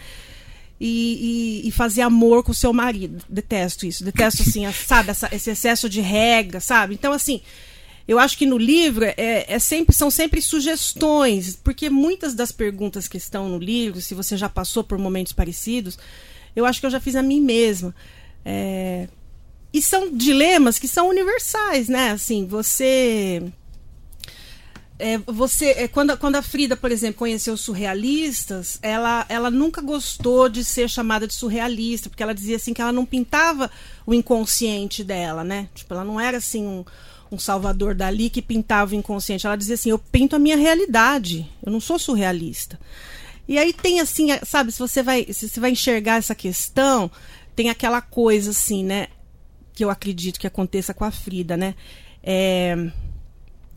e, e, e, fazer amor com o seu marido. Detesto isso. Detesto, assim, sabe, essa, esse excesso de regra, sabe? Então, assim, eu acho que no livro é, é, sempre, são sempre sugestões, porque muitas das perguntas que estão no livro, se você já passou por momentos parecidos, eu acho que eu já fiz a mim mesma. É, e são dilemas que são universais, né? Assim, você é, você é, quando, quando a Frida, por exemplo, conheceu os surrealistas, ela, ela nunca gostou de ser chamada de surrealista, porque ela dizia assim que ela não pintava o inconsciente dela, né? Tipo, ela não era assim um, um Salvador Dali que pintava o inconsciente. Ela dizia assim: eu pinto a minha realidade, eu não sou surrealista. E aí tem assim, sabe, se você vai, se você vai enxergar essa questão, tem aquela coisa assim, né? Que eu acredito que aconteça com a Frida, né? É,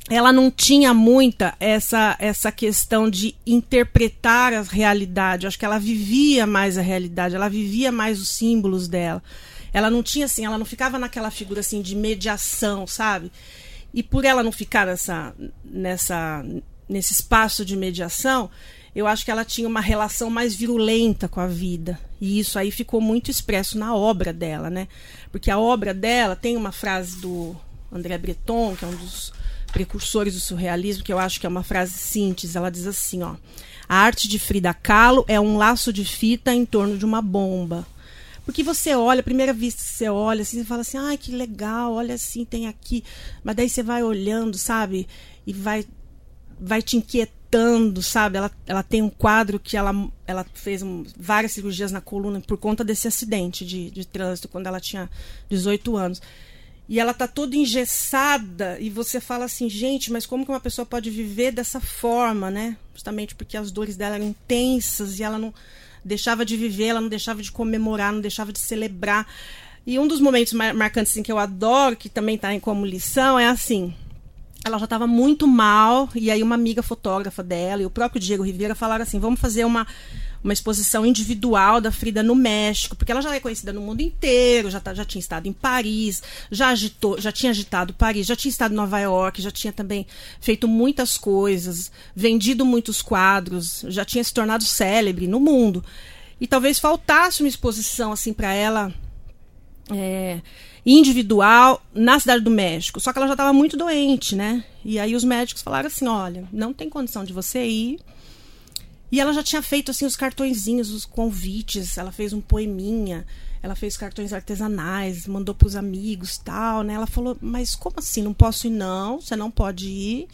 ela não tinha muita essa essa questão de interpretar a realidade. Eu acho que ela vivia mais a realidade, ela vivia mais os símbolos dela. Ela não tinha assim, ela não ficava naquela figura assim de mediação, sabe? E por ela não ficar nessa nessa nesse espaço de mediação, eu acho que ela tinha uma relação mais virulenta com a vida. E isso aí ficou muito expresso na obra dela, né? Porque a obra dela tem uma frase do André Breton, que é um dos precursores do surrealismo, que eu acho que é uma frase síntese. Ela diz assim, ó: A arte de Frida Kahlo é um laço de fita em torno de uma bomba. Porque você olha, a primeira vista você olha, assim, você fala assim, ai, que legal, olha assim, tem aqui. Mas daí você vai olhando, sabe? E vai, vai te inquietando, sabe? Ela, ela tem um quadro que ela, ela fez um, várias cirurgias na coluna por conta desse acidente de, de trânsito, quando ela tinha 18 anos e ela tá toda engessada e você fala assim, gente, mas como que uma pessoa pode viver dessa forma, né? Justamente porque as dores dela eram intensas e ela não deixava de viver, ela não deixava de comemorar, não deixava de celebrar. E um dos momentos marcantes assim, que eu adoro, que também está em como lição, é assim. Ela já estava muito mal, e aí uma amiga fotógrafa dela e o próprio Diego Rivera falaram assim: vamos fazer uma, uma exposição individual da Frida no México, porque ela já é conhecida no mundo inteiro, já, tá, já tinha estado em Paris, já agitou, já tinha agitado Paris, já tinha estado em Nova York, já tinha também feito muitas coisas, vendido muitos quadros, já tinha se tornado célebre no mundo. E talvez faltasse uma exposição assim para ela é, individual na cidade do México. Só que ela já estava muito doente, né? E aí os médicos falaram assim: olha, não tem condição de você ir e ela já tinha feito assim os cartõezinhos, os convites, ela fez um poeminha, ela fez cartões artesanais, mandou para os amigos, tal, né? Ela falou: "Mas como assim? Não posso ir não? Você não pode ir.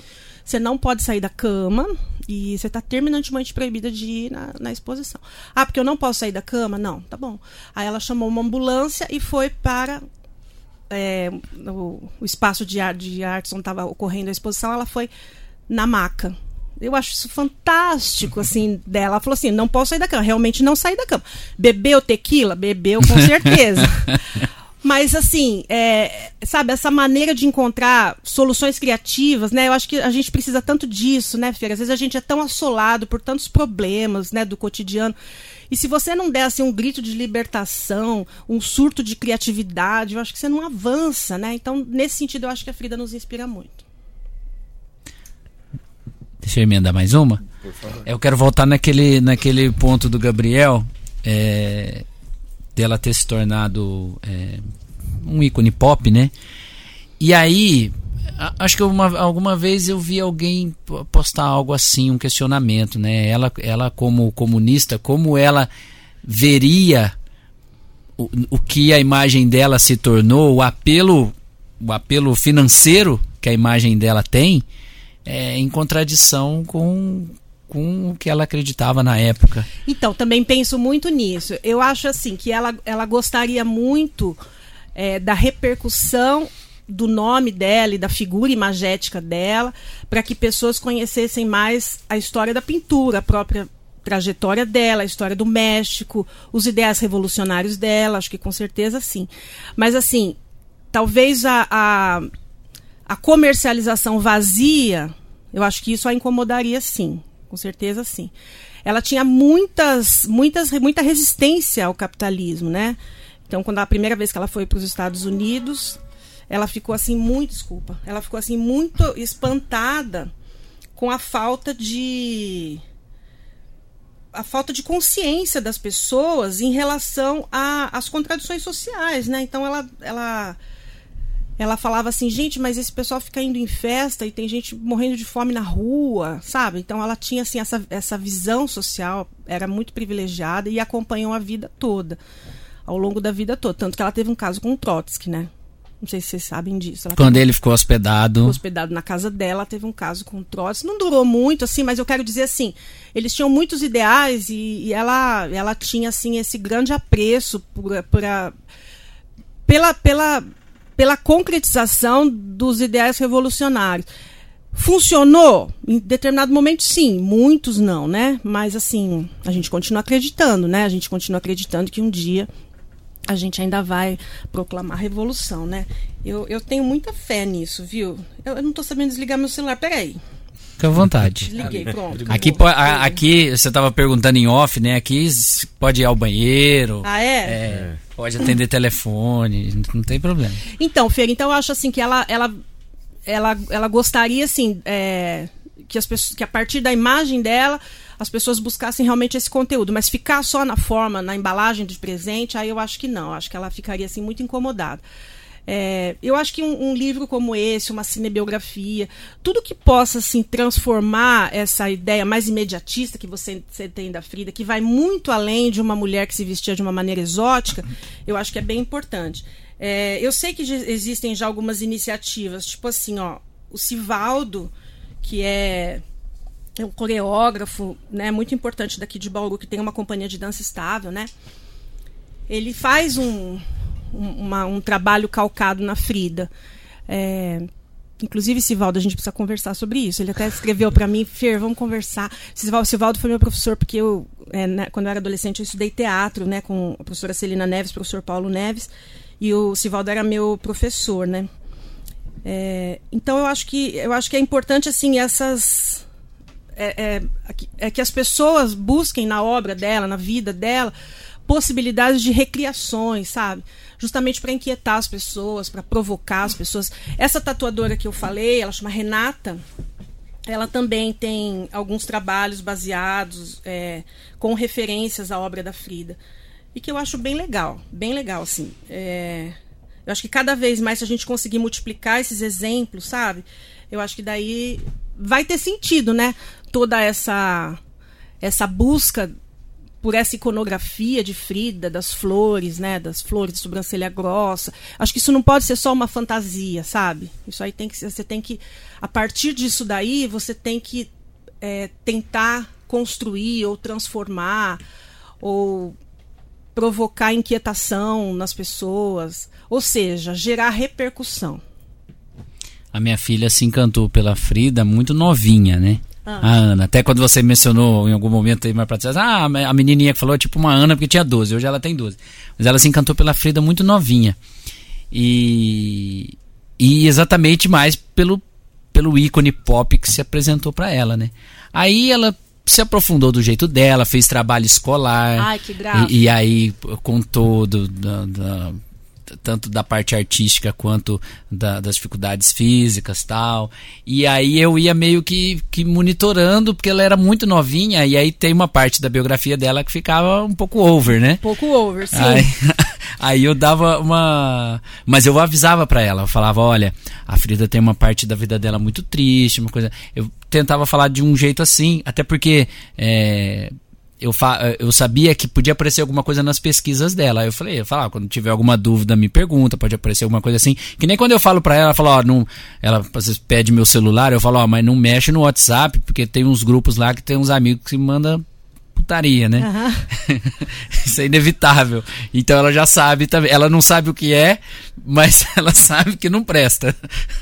Você não pode sair da cama e você está terminantemente proibida de ir na, na exposição. Ah, porque eu não posso sair da cama? Não, tá bom. Aí ela chamou uma ambulância e foi para é, o, o, espaço de, de arte onde estava ocorrendo a exposição. Ela foi na maca eu acho isso fantástico, assim, dela. Ela falou assim: não posso sair da cama. Realmente não sair da cama. Bebeu tequila? Bebeu, com certeza. Mas, assim, é, sabe, essa maneira de encontrar soluções criativas, né? Eu acho que a gente precisa tanto disso, né, Feira? Às vezes a gente é tão assolado por tantos problemas, né, do cotidiano. E se você não der, assim, um grito de libertação, um surto de criatividade, eu acho que você não avança, né? Então, nesse sentido, eu acho que a Frida nos inspira muito. Deixa eu emendar mais uma. Eu quero voltar naquele, naquele ponto do Gabriel, é, dela ter se tornado é, um ícone pop, né? E aí, acho que uma, alguma vez eu vi alguém postar algo assim, um questionamento, né? Ela, ela como comunista, como ela veria o, o que a imagem dela se tornou, o apelo, o apelo financeiro que a imagem dela tem, é, em contradição com, com o que ela acreditava na época. Então, também penso muito nisso. Eu acho assim que ela, ela gostaria muito é, da repercussão do nome dela e da figura imagética dela, para que pessoas conhecessem mais a história da pintura, a própria trajetória dela, a história do México, os ideais revolucionários dela, acho que com certeza sim. Mas assim, talvez a, a, a comercialização vazia, eu acho que isso a incomodaria sim, com certeza sim. Ela tinha muitas, muitas, muita resistência ao capitalismo, né? Então, quando a primeira vez que ela foi para os Estados Unidos, ela ficou assim muito, desculpa, ela ficou assim muito espantada com a falta de a falta de consciência das pessoas em relação às contradições sociais, né? Então ela, ela, ela falava assim, gente, mas esse pessoal fica indo em festa e tem gente morrendo de fome na rua, sabe? Então ela tinha assim essa, essa visão social, era muito privilegiada e acompanhou a vida toda, ao longo da vida toda, tanto que ela teve um caso com o Trotsky, né? Não sei se vocês sabem disso. Ela Quando teve, ele ficou hospedado. Ficou hospedado na casa dela, teve um caso com o Trotsky. Não durou muito, assim, mas eu quero dizer assim, eles tinham muitos ideais e, e ela, ela tinha, assim, esse grande apreço por, por a, pela, pela, pela concretização dos ideais revolucionários. Funcionou? Em determinado momento, sim. Muitos não, né? Mas, assim, a gente continua acreditando, né? A gente continua acreditando que um dia a gente ainda vai proclamar revolução, né? Eu, eu tenho muita fé nisso, viu? Eu, eu não estou sabendo desligar meu celular, peraí. Fica à vontade. Desliguei, pronto. Aqui, a, aqui você estava perguntando em off, né? Aqui pode ir ao banheiro. Ah, é? é pode atender telefone, não tem problema. Então, Fer, então eu acho assim que ela, ela, ela, ela gostaria, assim, é, que, as pessoas, que a partir da imagem dela as pessoas buscassem realmente esse conteúdo. Mas ficar só na forma, na embalagem de presente, aí eu acho que não. Acho que ela ficaria assim muito incomodada. É, eu acho que um, um, livro como esse, uma cinebiografia, tudo que possa assim, transformar essa ideia mais imediatista que você, você, tem da Frida, que vai muito além de uma mulher que se vestia de uma maneira exótica, eu acho que é bem importante. É, eu sei que existem já algumas iniciativas, tipo assim, ó, o Sivaldo, que é é um coreógrafo, né, muito importante daqui de Bauru, que tem uma companhia de dança estável, né? Ele faz um, um, uma, um trabalho calcado na Frida. É, inclusive, Sivaldo, a gente precisa conversar sobre isso. Ele até escreveu para mim, Fer, vamos conversar. Sivaldo, Sivaldo foi meu professor, porque eu, é, né, quando eu era adolescente, eu estudei teatro, né, com a professora Celina Neves, professor Paulo Neves, e o Sivaldo era meu professor, né? É, então eu acho que eu acho que é importante assim essas é, é, é que as pessoas busquem na obra dela, na vida dela, possibilidades de recriações, sabe? Justamente para inquietar as pessoas, para provocar as pessoas. Essa tatuadora que eu falei, ela chama Renata. Ela também tem alguns trabalhos baseados é, com referências à obra da Frida. E que eu acho bem legal, bem legal, assim. É, eu acho que cada vez mais, se a gente conseguir multiplicar esses exemplos, sabe? Eu acho que daí vai ter sentido, né? Toda essa essa busca por essa iconografia de Frida, das flores, né, das flores de sobrancelha grossa. Acho que isso não pode ser só uma fantasia, sabe? Isso aí tem que você tem que a partir disso daí você tem que é, tentar construir ou transformar ou provocar inquietação nas pessoas, ou seja, gerar repercussão. A minha filha se encantou pela Frida muito novinha, né? Ah. A Ana. Até quando você mencionou em algum momento aí mais pra trás, ah, a menininha que falou tipo uma Ana porque tinha 12, hoje ela tem 12. Mas ela se encantou pela Frida muito novinha. E, e exatamente mais pelo, pelo ícone pop que se apresentou para ela, né? Aí ela se aprofundou do jeito dela, fez trabalho escolar. Ai, que grave. E, e aí contou do, da, da tanto da parte artística quanto da, das dificuldades físicas tal. E aí eu ia meio que, que monitorando, porque ela era muito novinha, e aí tem uma parte da biografia dela que ficava um pouco over, né? Um pouco over, sim. Aí, aí eu dava uma. Mas eu avisava para ela, eu falava: olha, a Frida tem uma parte da vida dela muito triste, uma coisa. Eu tentava falar de um jeito assim, até porque. É eu, eu sabia que podia aparecer alguma coisa nas pesquisas dela. Aí eu falei, eu falava, ah, quando tiver alguma dúvida, me pergunta, pode aparecer alguma coisa assim. Que nem quando eu falo pra ela, ela fala, ó, não, ela pede meu celular, eu falo, ó, mas não mexe no WhatsApp, porque tem uns grupos lá que tem uns amigos que mandam putaria, né? Aham. Isso é inevitável. Então ela já sabe também. Ela não sabe o que é, mas ela sabe que não presta.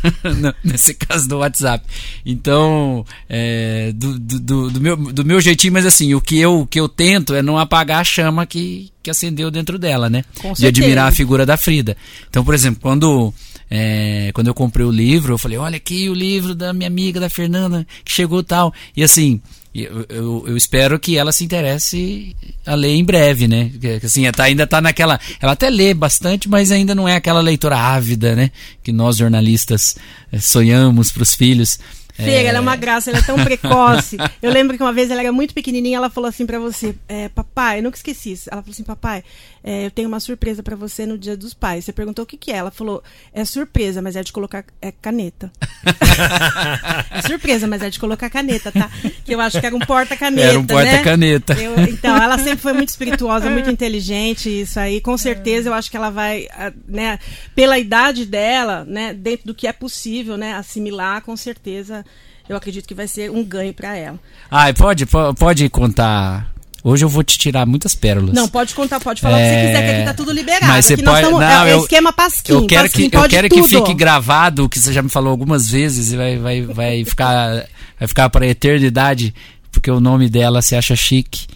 Nesse caso do WhatsApp. Então, é, do, do, do- meu, do meu jeitinho, mas assim, o que eu, o que eu tento é não apagar a chama que, que acendeu dentro dela, né? Com De admirar a figura da Frida. Então, por exemplo, quando. é, quando eu comprei o livro, eu falei, olha aqui o livro da minha amiga, da Fernanda, que chegou tal. E assim, eu, eu, espero que ela se interesse a ler em breve, né? Assim, tá, ainda tá naquela. Ela até lê bastante, mas ainda não é aquela leitura ávida, né? Que nós jornalistas eh, sonhamos pros filhos. Fer, ela é uma graça, ela é tão precoce. Eu lembro que uma vez ela era muito pequenininha, ela falou assim pra você, é, papai, eu nunca esqueci isso. Ela falou assim, papai, é, eu tenho uma surpresa pra você no Dia dos Pais. Você perguntou o que que é? Ela falou, é surpresa, mas é de colocar é caneta. é surpresa, mas é de colocar caneta, tá? Que eu acho que era um porta-caneta, Era um né? porta-caneta. Eu- Então, ela sempre foi muito espirituosa, muito inteligente, isso aí. Com certeza, eu acho que ela vai, ah, né, pela idade dela, né, dentro do que é possível, né, assimilar, com certeza, eu acredito que vai ser um ganho para ela. Ai, pode, po- pode contar. Hoje eu vou te tirar muitas pérolas. Não, pode contar, pode falar o que você quiser, que aqui tá tudo liberado. Mas você aqui pode. tamo- não, é, eu, esquema pasquim, Eu quero pasquim que, eu quero tudo. que fique gravado, o que você já me falou algumas vezes e vai, vai, vai ficar, vai ficar para a eternidade, porque o nome dela se acha chique.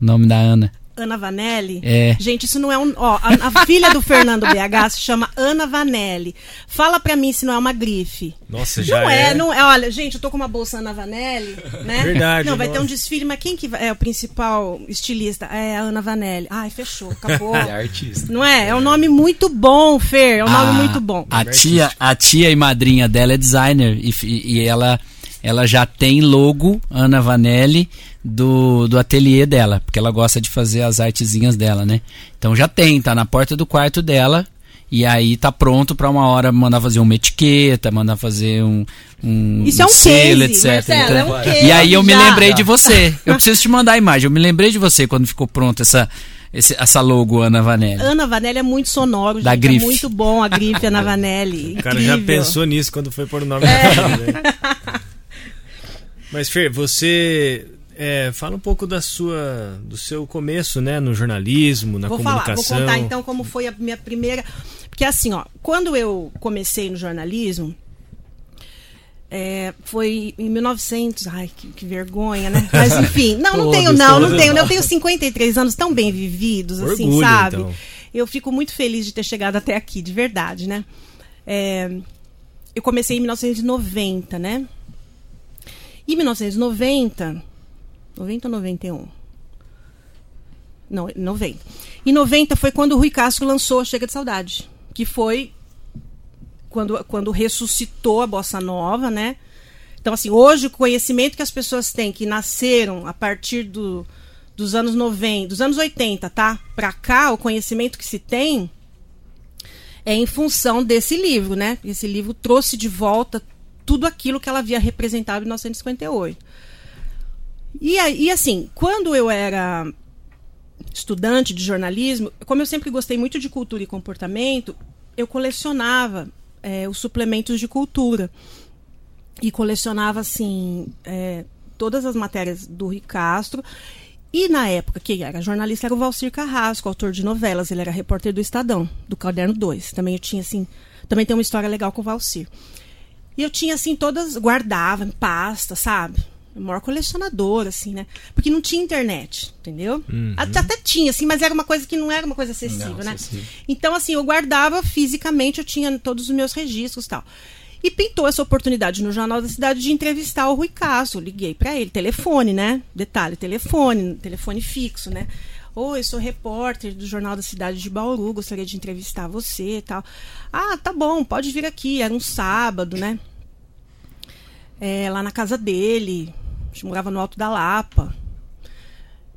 O nome da Ana. Ana Vanelli. É. Gente, isso não é um. Ó, a, a filha do Fernando BH se chama Ana Vanelli. Fala pra mim se não é uma grife. Nossa, já Não é, é. não é. Olha, gente, eu tô com uma bolsa Ana Vanelli, né? Verdade, Não, vai ter nossa. um desfile, mas quem que vai- é o principal estilista? É a Ana Vanelli. Ai, fechou, acabou. É artista. Não é? É um nome muito bom, Fer. É um nome A- muito bom. A tia, a tia e madrinha dela é designer e, e ela, ela já tem logo, Ana Vanelli, do, do ateliê dela, porque ela gosta de fazer as artezinhas dela, né? Então já tem, tá na porta do quarto dela. E aí tá pronto pra uma hora mandar fazer uma etiqueta, mandar fazer um, um, Isso é um selo, case, etc. Marcelo, é um case e aí eu me lembrei de você. Eu preciso te mandar a imagem. Eu me lembrei de você quando ficou pronta essa, esse- essa logo Ana Vanelli. Ana Vanelli é muito sonoro, Da gente. grife. É muito bom a grife Ana Vanelli. O cara já pensou nisso quando foi pôr o nome É. da né? Mas, Fer, você é, fala um pouco da sua, do seu começo, né? No jornalismo, na vou falar, vou comunicação. contar então como foi a minha primeira. Porque assim, ó, quando eu comecei no jornalismo, é, foi em 1900. Ai, que, que vergonha, né? Mas enfim, não, não tenho, não, não tenho. Eu tenho 53 anos tão bem vividos, assim, sabe? então. Eu fico muito feliz de ter chegado até aqui, de verdade, né? É, eu comecei em 1990, né? Em 1990. 90 ou 91? Não, 90. Em 90 foi quando o Rui Castro lançou Chega de Saudade. Que foi quando, quando ressuscitou a Bossa Nova, né? Então, assim, hoje o conhecimento que as pessoas têm, que nasceram a partir do, dos anos 90, dos anos 80, tá? Pra cá, o conhecimento que se tem é em função desse livro, né? Esse livro trouxe de volta tudo aquilo que ela havia representado em 1958. E, e assim, quando eu era estudante de jornalismo, como eu sempre gostei muito de cultura e comportamento, eu colecionava eh, os suplementos de cultura. E colecionava, assim, eh, todas as matérias do Rui Castro. E na época, quem era jornalista era o Valcir Carrasco, autor de novelas. Ele era repórter do Estadão, do Caderno 2. Também eu tinha, assim, também tem uma história legal com o Valcir. E eu tinha, assim, todas, guardava em pasta, sabe? O maior colecionador, assim, né? Porque não tinha internet, entendeu? Até, até tinha, assim, mas era uma coisa que não era uma coisa acessível, Não, né? acessível. Então, assim, eu guardava fisicamente, eu tinha todos os meus registros e tal. E pintou essa oportunidade no Jornal da Cidade de entrevistar o Rui Castro. Liguei para ele, telefone, né? Detalhe, telefone, telefone fixo, né? Oi, sou repórter do Jornal da Cidade de Bauru, gostaria de entrevistar você e tal. Ah, tá bom, pode vir aqui. Era um sábado, né? É, lá na casa dele. A gente morava no Alto da Lapa.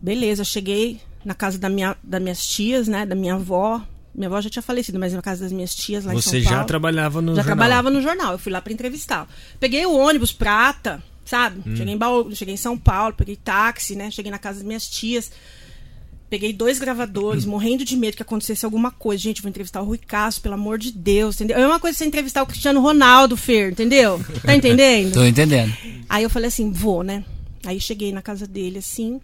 Beleza, cheguei na casa da minha, das minhas tias, né? Da minha avó. Minha avó já tinha falecido, mas na casa das minhas tias lá em São Você Paulo. já trabalhava no Já jornal. trabalhava no jornal. Eu fui lá para entrevistá-lo. Peguei o ônibus prata, sabe? Hum. Cheguei em Baú, cheguei em São Paulo, peguei táxi, né? Cheguei na casa das minhas tias. Peguei dois gravadores, morrendo de medo que acontecesse alguma coisa. Gente, vou entrevistar o Rui Castro, pelo amor de Deus, entendeu? É uma coisa você entrevistar o Cristiano Ronaldo, Fer, entendeu? Tá entendendo? Tô entendendo. Aí eu falei assim, vou, né? Aí cheguei na casa dele, assim,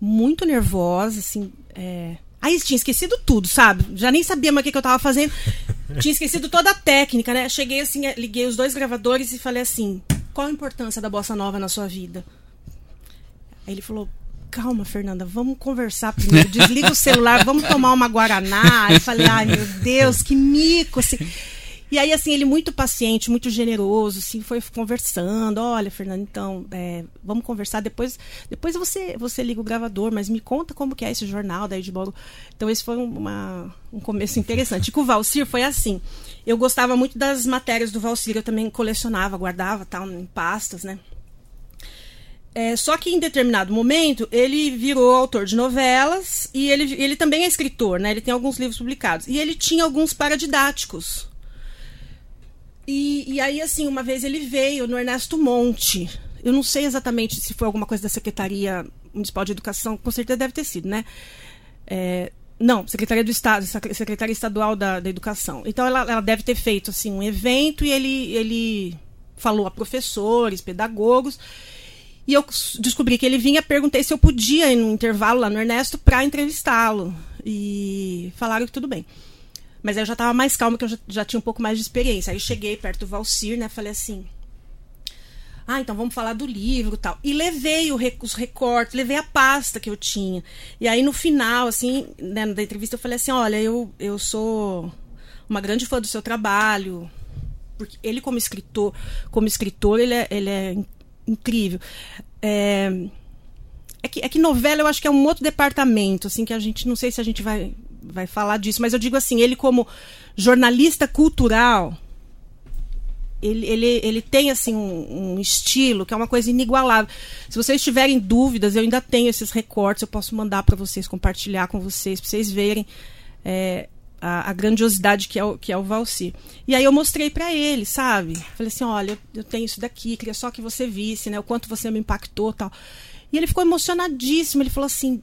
muito nervosa, assim. É... Aí tinha esquecido tudo, sabe? Já nem sabia mais o que, que eu tava fazendo. tinha esquecido toda a técnica, né? Cheguei assim, liguei os dois gravadores e falei assim: qual a importância da bossa nova na sua vida? Aí ele falou: calma, Fernanda, vamos conversar primeiro. Desliga o celular, vamos tomar uma Guaraná. Aí falei, ai meu Deus, que mico. Assim. E aí, assim, ele muito paciente, muito generoso, assim, foi conversando. Olha, Fernanda, então, é, vamos conversar. Depois depois você, você liga o gravador, mas me conta como que é esse jornal da Edboro. Então, esse foi uma, um começo interessante. E com o Valcir foi assim. Eu gostava muito das matérias do Valcir, eu também colecionava, guardava tal, em pastas, né? É, só que em determinado momento ele virou autor de novelas e ele, ele também é escritor, né? Ele tem alguns livros publicados. E ele tinha alguns paradidáticos. E, e aí, assim, uma vez ele veio no Ernesto Monte. Eu não sei exatamente se foi alguma coisa da Secretaria Municipal de Educação, com certeza deve ter sido, né? É, não, Secretaria do Estado, Secretaria Estadual da, da Educação. Então ela, ela deve ter feito assim um evento e ele, ele falou a professores, pedagogos. E eu descobri que ele vinha, perguntei se eu podia ir no intervalo lá no Ernesto para entrevistá-lo. E falaram que tudo bem. Mas aí eu já estava mais calma, que eu já, já, tinha um pouco mais de experiência. Aí cheguei perto do Valcir, né? Falei assim. Ah, então vamos falar do livro tal. E levei o, os recortes, levei a pasta que eu tinha. E aí no final, assim, né, da entrevista, eu falei assim: olha, eu, eu sou uma grande fã do seu trabalho. Porque ele, como escritor, como escritor, ele é, ele é incrível. É, é, que, é que novela eu acho que é um outro departamento, assim, que a gente não sei se a gente vai, vai falar disso, mas eu digo assim, ele como jornalista cultural, ele, ele, ele tem assim um, um, estilo que é uma coisa inigualável. Se vocês tiverem dúvidas, eu ainda tenho esses recortes, eu posso mandar para vocês, compartilhar com vocês, para vocês verem. É, a, a, grandiosidade que é o, que é o Valci. E aí eu mostrei para ele, sabe? Falei assim, olha, eu tenho isso daqui, queria só que você visse, né? O quanto você me impactou tal. E ele ficou emocionadíssimo, ele falou assim,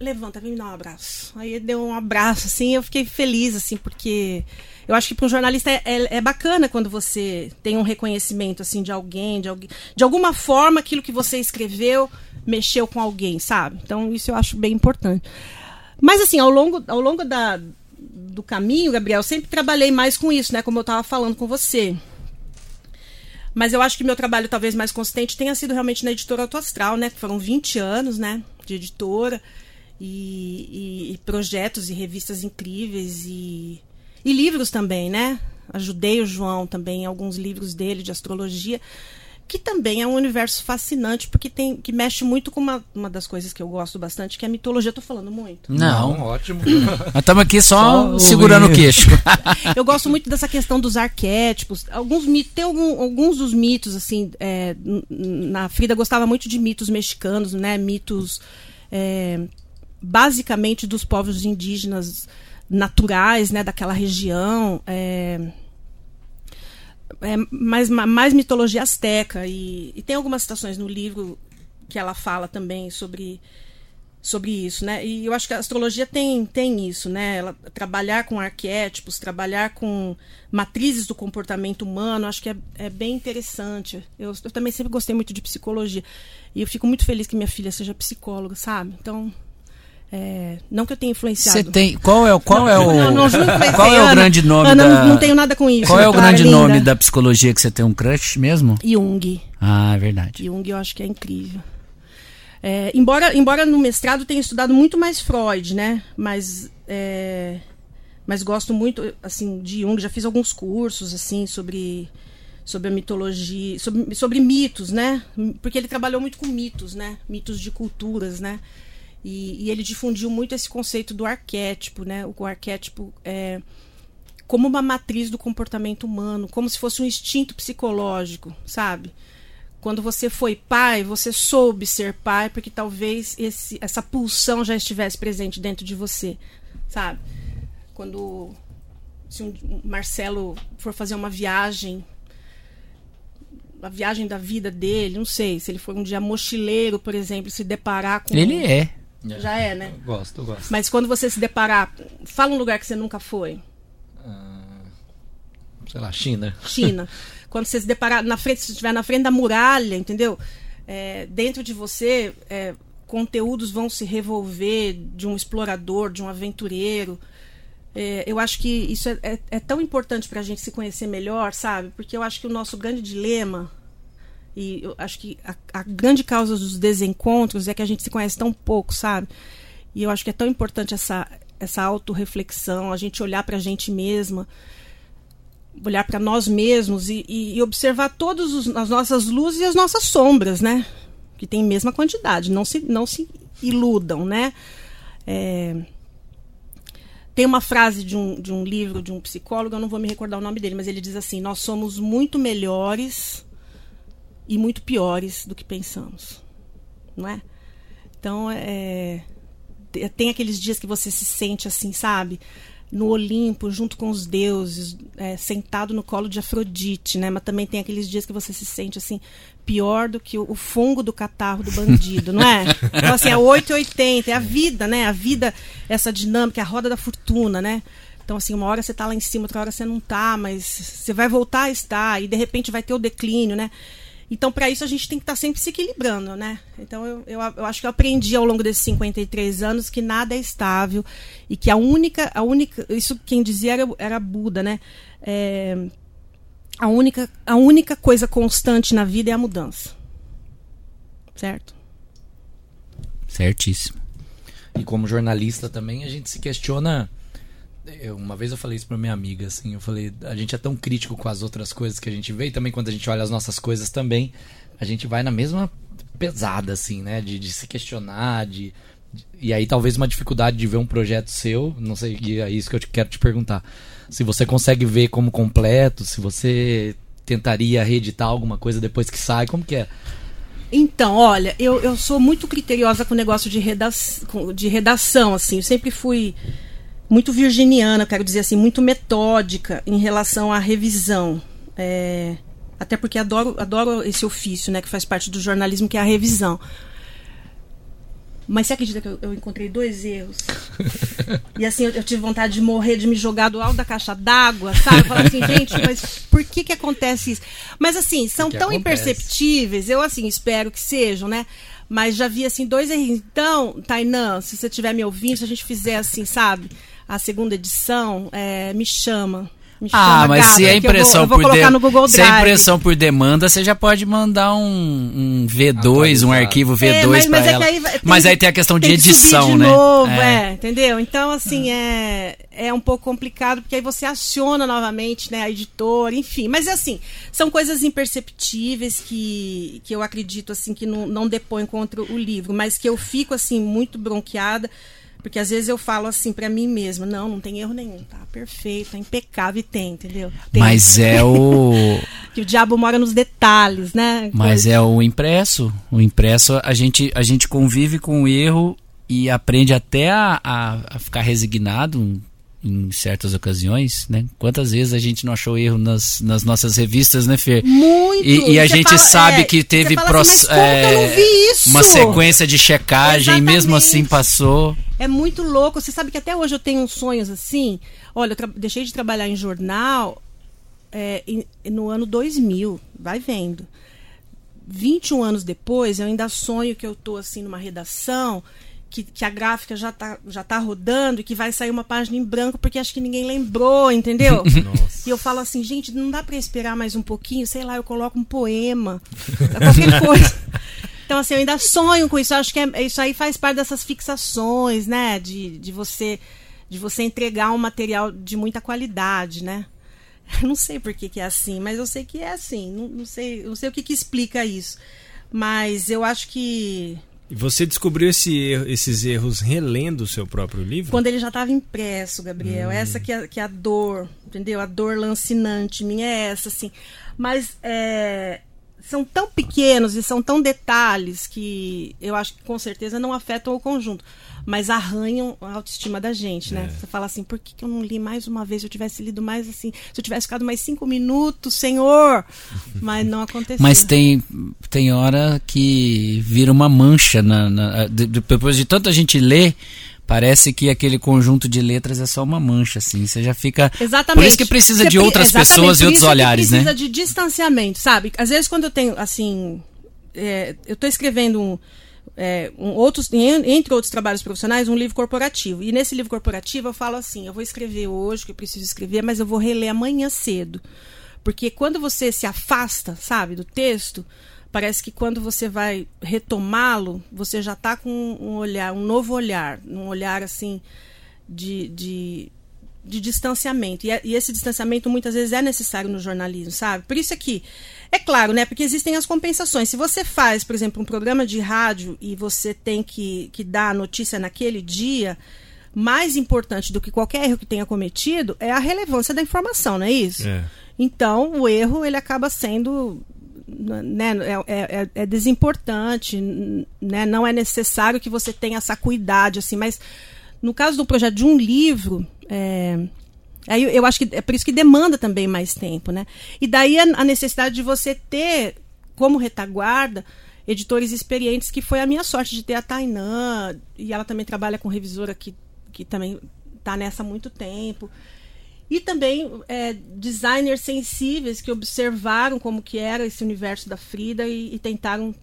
levanta, vem me dar um abraço. Aí ele deu um abraço, assim, eu fiquei feliz, assim, porque eu acho que para um jornalista é, é, é, bacana quando você tem um reconhecimento, assim, de alguém, de alguém, de alguma forma aquilo que você escreveu mexeu com alguém, sabe? Então isso eu acho bem importante. Mas assim, ao longo, ao longo da, do caminho, Gabriel, sempre trabalhei mais com isso, né? Como eu estava falando com você. Mas eu acho que meu trabalho talvez mais consistente tenha sido realmente na editora Autoastral, né? Foram 20 anos, né? De editora. E, e, e projetos e revistas incríveis e, e livros também, né? Ajudei o João também em alguns livros dele de astrologia que também é um universo fascinante, porque tem que mexe muito com uma, uma das coisas que eu gosto bastante, que é a mitologia. Eu tô falando muito. Não, Não ótimo. Nós estamos aqui só, só segurando o queixo. eu gosto muito dessa questão dos arquétipos. Alguns mitos, tem algum, alguns dos mitos, assim, é, na Frida gostava muito de mitos mexicanos, né? Mitos é, basicamente dos povos indígenas naturais, né? Daquela região. É, é, mais, mais mitologia asteca. E, e, tem algumas citações no livro que ela fala também sobre, sobre isso, né? E eu acho que a astrologia tem, tem isso, né? Ela, trabalhar com arquétipos, trabalhar com matrizes do comportamento humano, acho que é, é bem interessante. Eu, eu também sempre gostei muito de psicologia. E eu fico muito feliz que minha filha seja psicóloga, sabe? Então, é, não que eu tenha influenciado. Você tem. Qual é, qual é o. Não, não, não qual é o grande nome Ana, da. Não tenho nada com isso. Qual é o grande nome da psicologia que você tem um crush mesmo? Jung. Ah, é verdade. Jung eu acho que é incrível. É, embora, embora no mestrado tenha estudado muito mais Freud, né? Mas, é, mas gosto muito assim de Jung. Já fiz alguns cursos assim sobre sobre a mitologia, sobre, sobre mitos, né? Porque ele trabalhou muito com mitos, né? Mitos de culturas, né? E, e, ele difundiu muito esse conceito do arquétipo, né? O arquétipo é como uma matriz do comportamento humano, como se fosse um instinto psicológico, sabe? Quando você foi pai, você soube ser pai porque talvez esse, essa pulsão já estivesse presente dentro de você, sabe? Quando se um Marcelo for fazer uma viagem a viagem da vida dele, não sei, se ele for um dia mochileiro, por exemplo, se deparar com Ele é. É. Já é, né? Gosto, gosto. Mas quando você se deparar, fala um lugar que você nunca foi. Ah, sei lá, China. China. quando você se deparar na frente, se estiver na frente da muralha, entendeu? é, dentro de você é, conteúdos vão se revolver de um explorador, de um aventureiro. É, eu acho que isso é, é, é tão importante para a gente se conhecer melhor, sabe? Porque eu acho que o nosso grande dilema e eu acho que a, a, grande causa dos desencontros é que a gente se conhece tão pouco, sabe? E eu acho que é tão importante essa, essa autorreflexão, a gente olhar para a gente mesma, olhar para nós mesmos e, e, e observar todas as nossas luzes e as nossas sombras, né? Que tem mesma quantidade, não se, não se iludam, né? É... Tem uma frase de um, de um livro de um psicólogo, eu não vou me recordar o nome dele, mas ele diz assim: Nós somos muito melhores e muito piores do que pensamos, não é? Então, é, tem aqueles dias que você se sente assim, sabe? No Olimpo, junto com os deuses, é, sentado no colo de Afrodite, né? Mas também tem aqueles dias que você se sente assim, pior do que o, o fungo do catarro do bandido, não é? Então, assim, é 880, é a vida, né? A vida, essa dinâmica, é a roda da fortuna, né? Então, assim, uma hora você está lá em cima, outra hora você não está, mas você vai voltar a estar, e de repente vai ter o declínio, né? Então, para isso, a gente tem que estar tá sempre se equilibrando, né? Então, eu, eu, eu, acho que eu aprendi ao longo desses 53 anos que nada é estável e que a única, a única isso quem dizia era, era Buda, né? É, a, única, a única coisa constante na vida é a mudança. Certo? Certíssimo. E como jornalista também, a gente se questiona uma vez eu falei isso pra minha amiga, assim, eu falei, a gente é tão crítico com as outras coisas que a gente vê, e também quando a gente olha as nossas coisas também, a gente vai na mesma pesada, assim, né? De, de se questionar, de, de, E aí talvez uma dificuldade de ver um projeto seu, não sei, e é isso que eu te, quero te perguntar. Se você consegue ver como completo, se você tentaria reeditar alguma coisa depois que sai, como que é? Então, olha, eu, eu sou muito criteriosa com o negócio de, redação, de redação, assim, eu sempre fui muito virginiana, quero dizer assim, muito metódica em relação à revisão. É, até porque adoro, adoro esse ofício, né, que faz parte do jornalismo, que é a revisão. Mas você acredita que eu, eu encontrei dois erros? e assim, eu, eu, tive vontade de morrer, de me jogar do alto da caixa d'água, sabe? Falar assim, gente, mas por que que acontece isso? Mas assim, são tão acontece. imperceptíveis, eu assim, espero que sejam, né? Mas já vi assim, dois erros. Então, Tainã, se você estiver me ouvindo, se a gente fizer assim, sabe? A segunda edição, é, me chama. Me ah, mas gata, se é impressão eu vou, eu por de... se é impressão por demanda, você já pode mandar um, um V2, um arquivo V2 é, para ela. Aí, tem, mas aí tem a questão de edição, de né? Novo, é. é. entendeu? Então assim é é um pouco complicado porque aí você aciona novamente, né, a editora, enfim. Mas assim são coisas imperceptíveis que que eu acredito assim que não, não depõem contra o livro, mas que eu fico assim muito bronqueada porque às vezes eu falo assim para mim mesma, não, não tem erro nenhum, tá perfeito, tá impecável e tem, entendeu? Tem. Mas é o que o diabo mora nos detalhes, né? Mas Coisa. é o impresso. O impresso a gente a gente convive com o erro e aprende até a, a, a ficar resignado em certas ocasiões, né? Quantas vezes a gente não achou erro nas, nas nossas revistas, né, Fer? Muito! E, e a gente fala, sabe é, que teve assim, é, uma sequência de checagem Exatamente. e mesmo assim passou. É muito louco. Você sabe que até hoje eu tenho sonhos assim. Olha, eu deixei de trabalhar em jornal é, no ano 2000. Vai vendo. 21 anos depois, eu ainda sonho que eu estou assim numa redação que, que, a gráfica já tá, já tá rodando e que vai sair uma página em branco porque acho que ninguém lembrou, entendeu? Nossa. E eu falo assim, gente, não dá para esperar mais um pouquinho, sei lá, eu coloco um poema, qualquer coisa. Então, assim, eu ainda sonho com isso. Eu acho que é, isso aí faz parte dessas fixações, né? De, de você de você entregar um material de muita qualidade, né? Eu não sei por que, que é assim, mas eu sei que é assim. Não, não sei, não sei o que, que explica isso. Mas eu acho que e você descobriu esse erro, esses erros relendo o seu próprio livro? Quando ele já estava impresso, Gabriel. Hum. Essa que é, que é a dor, entendeu? A dor lancinante minha é essa, assim. Mas é, são tão pequenos e são tão detalhes que eu acho que com certeza não afetam o conjunto mas arranham a autoestima da gente, né? É. Você fala assim, por que, que eu não li mais uma vez? Se eu tivesse lido mais assim, se eu tivesse ficado mais cinco minutos, senhor! Mas não aconteceu. Mas tem, tem hora que vira uma mancha, na, na depois de tanta gente ler, parece que aquele conjunto de letras é só uma mancha, assim. Você já fica. Exatamente. Por isso que precisa Você de outras pessoas e outros olhares, precisa né? Precisa de distanciamento, sabe? Às vezes quando eu tenho, assim, é, eu estou escrevendo um, é, um, outros, entre outros trabalhos profissionais, um livro corporativo. E nesse livro corporativo eu falo assim: eu vou escrever hoje, que eu preciso escrever, mas eu vou reler amanhã cedo. Porque quando você se afasta, sabe, do texto, parece que quando você vai retomá-lo, você já está com um olhar, um novo olhar, um olhar assim de, de, de distanciamento. E, e, esse distanciamento muitas vezes é necessário no jornalismo, sabe? Por isso aqui, é claro, né? Porque existem as compensações. Se você faz, por exemplo, um programa de rádio e você tem que, que dar a notícia naquele dia, mais importante do que qualquer erro que tenha cometido é a relevância da informação, não é isso? É. Então, o erro ele acaba sendo né, é, é, é, é, desimportante, né, não é necessário que você tenha essa cuidade, assim, mas no caso do projeto de um livro, é, aí eu acho que é por isso que demanda também mais tempo, né? E daí a, a necessidade de você ter como retaguarda editores experientes, que foi a minha sorte de ter a Tainã, e ela também trabalha com revisora que, que também está nessa há muito tempo. E também é, designers sensíveis que observaram como que era esse universo da Frida e, e tentaram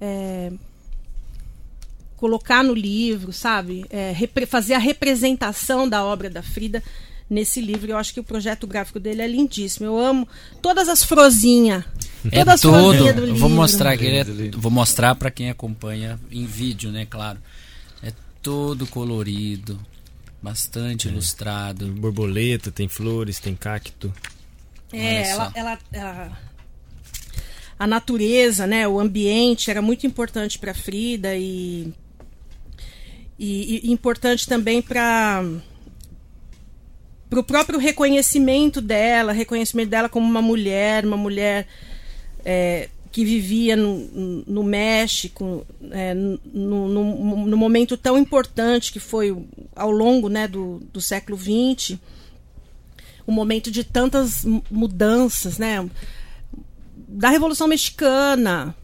é, colocar no livro, sabe? É, fazer a representação da obra da Frida nesse livro. Eu acho que o projeto gráfico dele é lindíssimo. Eu amo todas as frozinhas. É todas todo. As do livro. Vou mostrar aqui, é, vou mostrar para quem acompanha em vídeo, né? Claro. É todo colorido Bastante é. ilustrado. Tem borboleta, tem flores, tem cacto. É, ela, ela, ela, a natureza, né, o ambiente era muito importante para Frida e, e, e importante também para para o próprio reconhecimento dela, reconhecimento dela como uma mulher, uma mulher é, que vivia no, no México, é, no, no, no, momento tão importante que foi ao longo né, do, do século XX, um momento de tantas mudanças, né? Da Revolução Mexicana,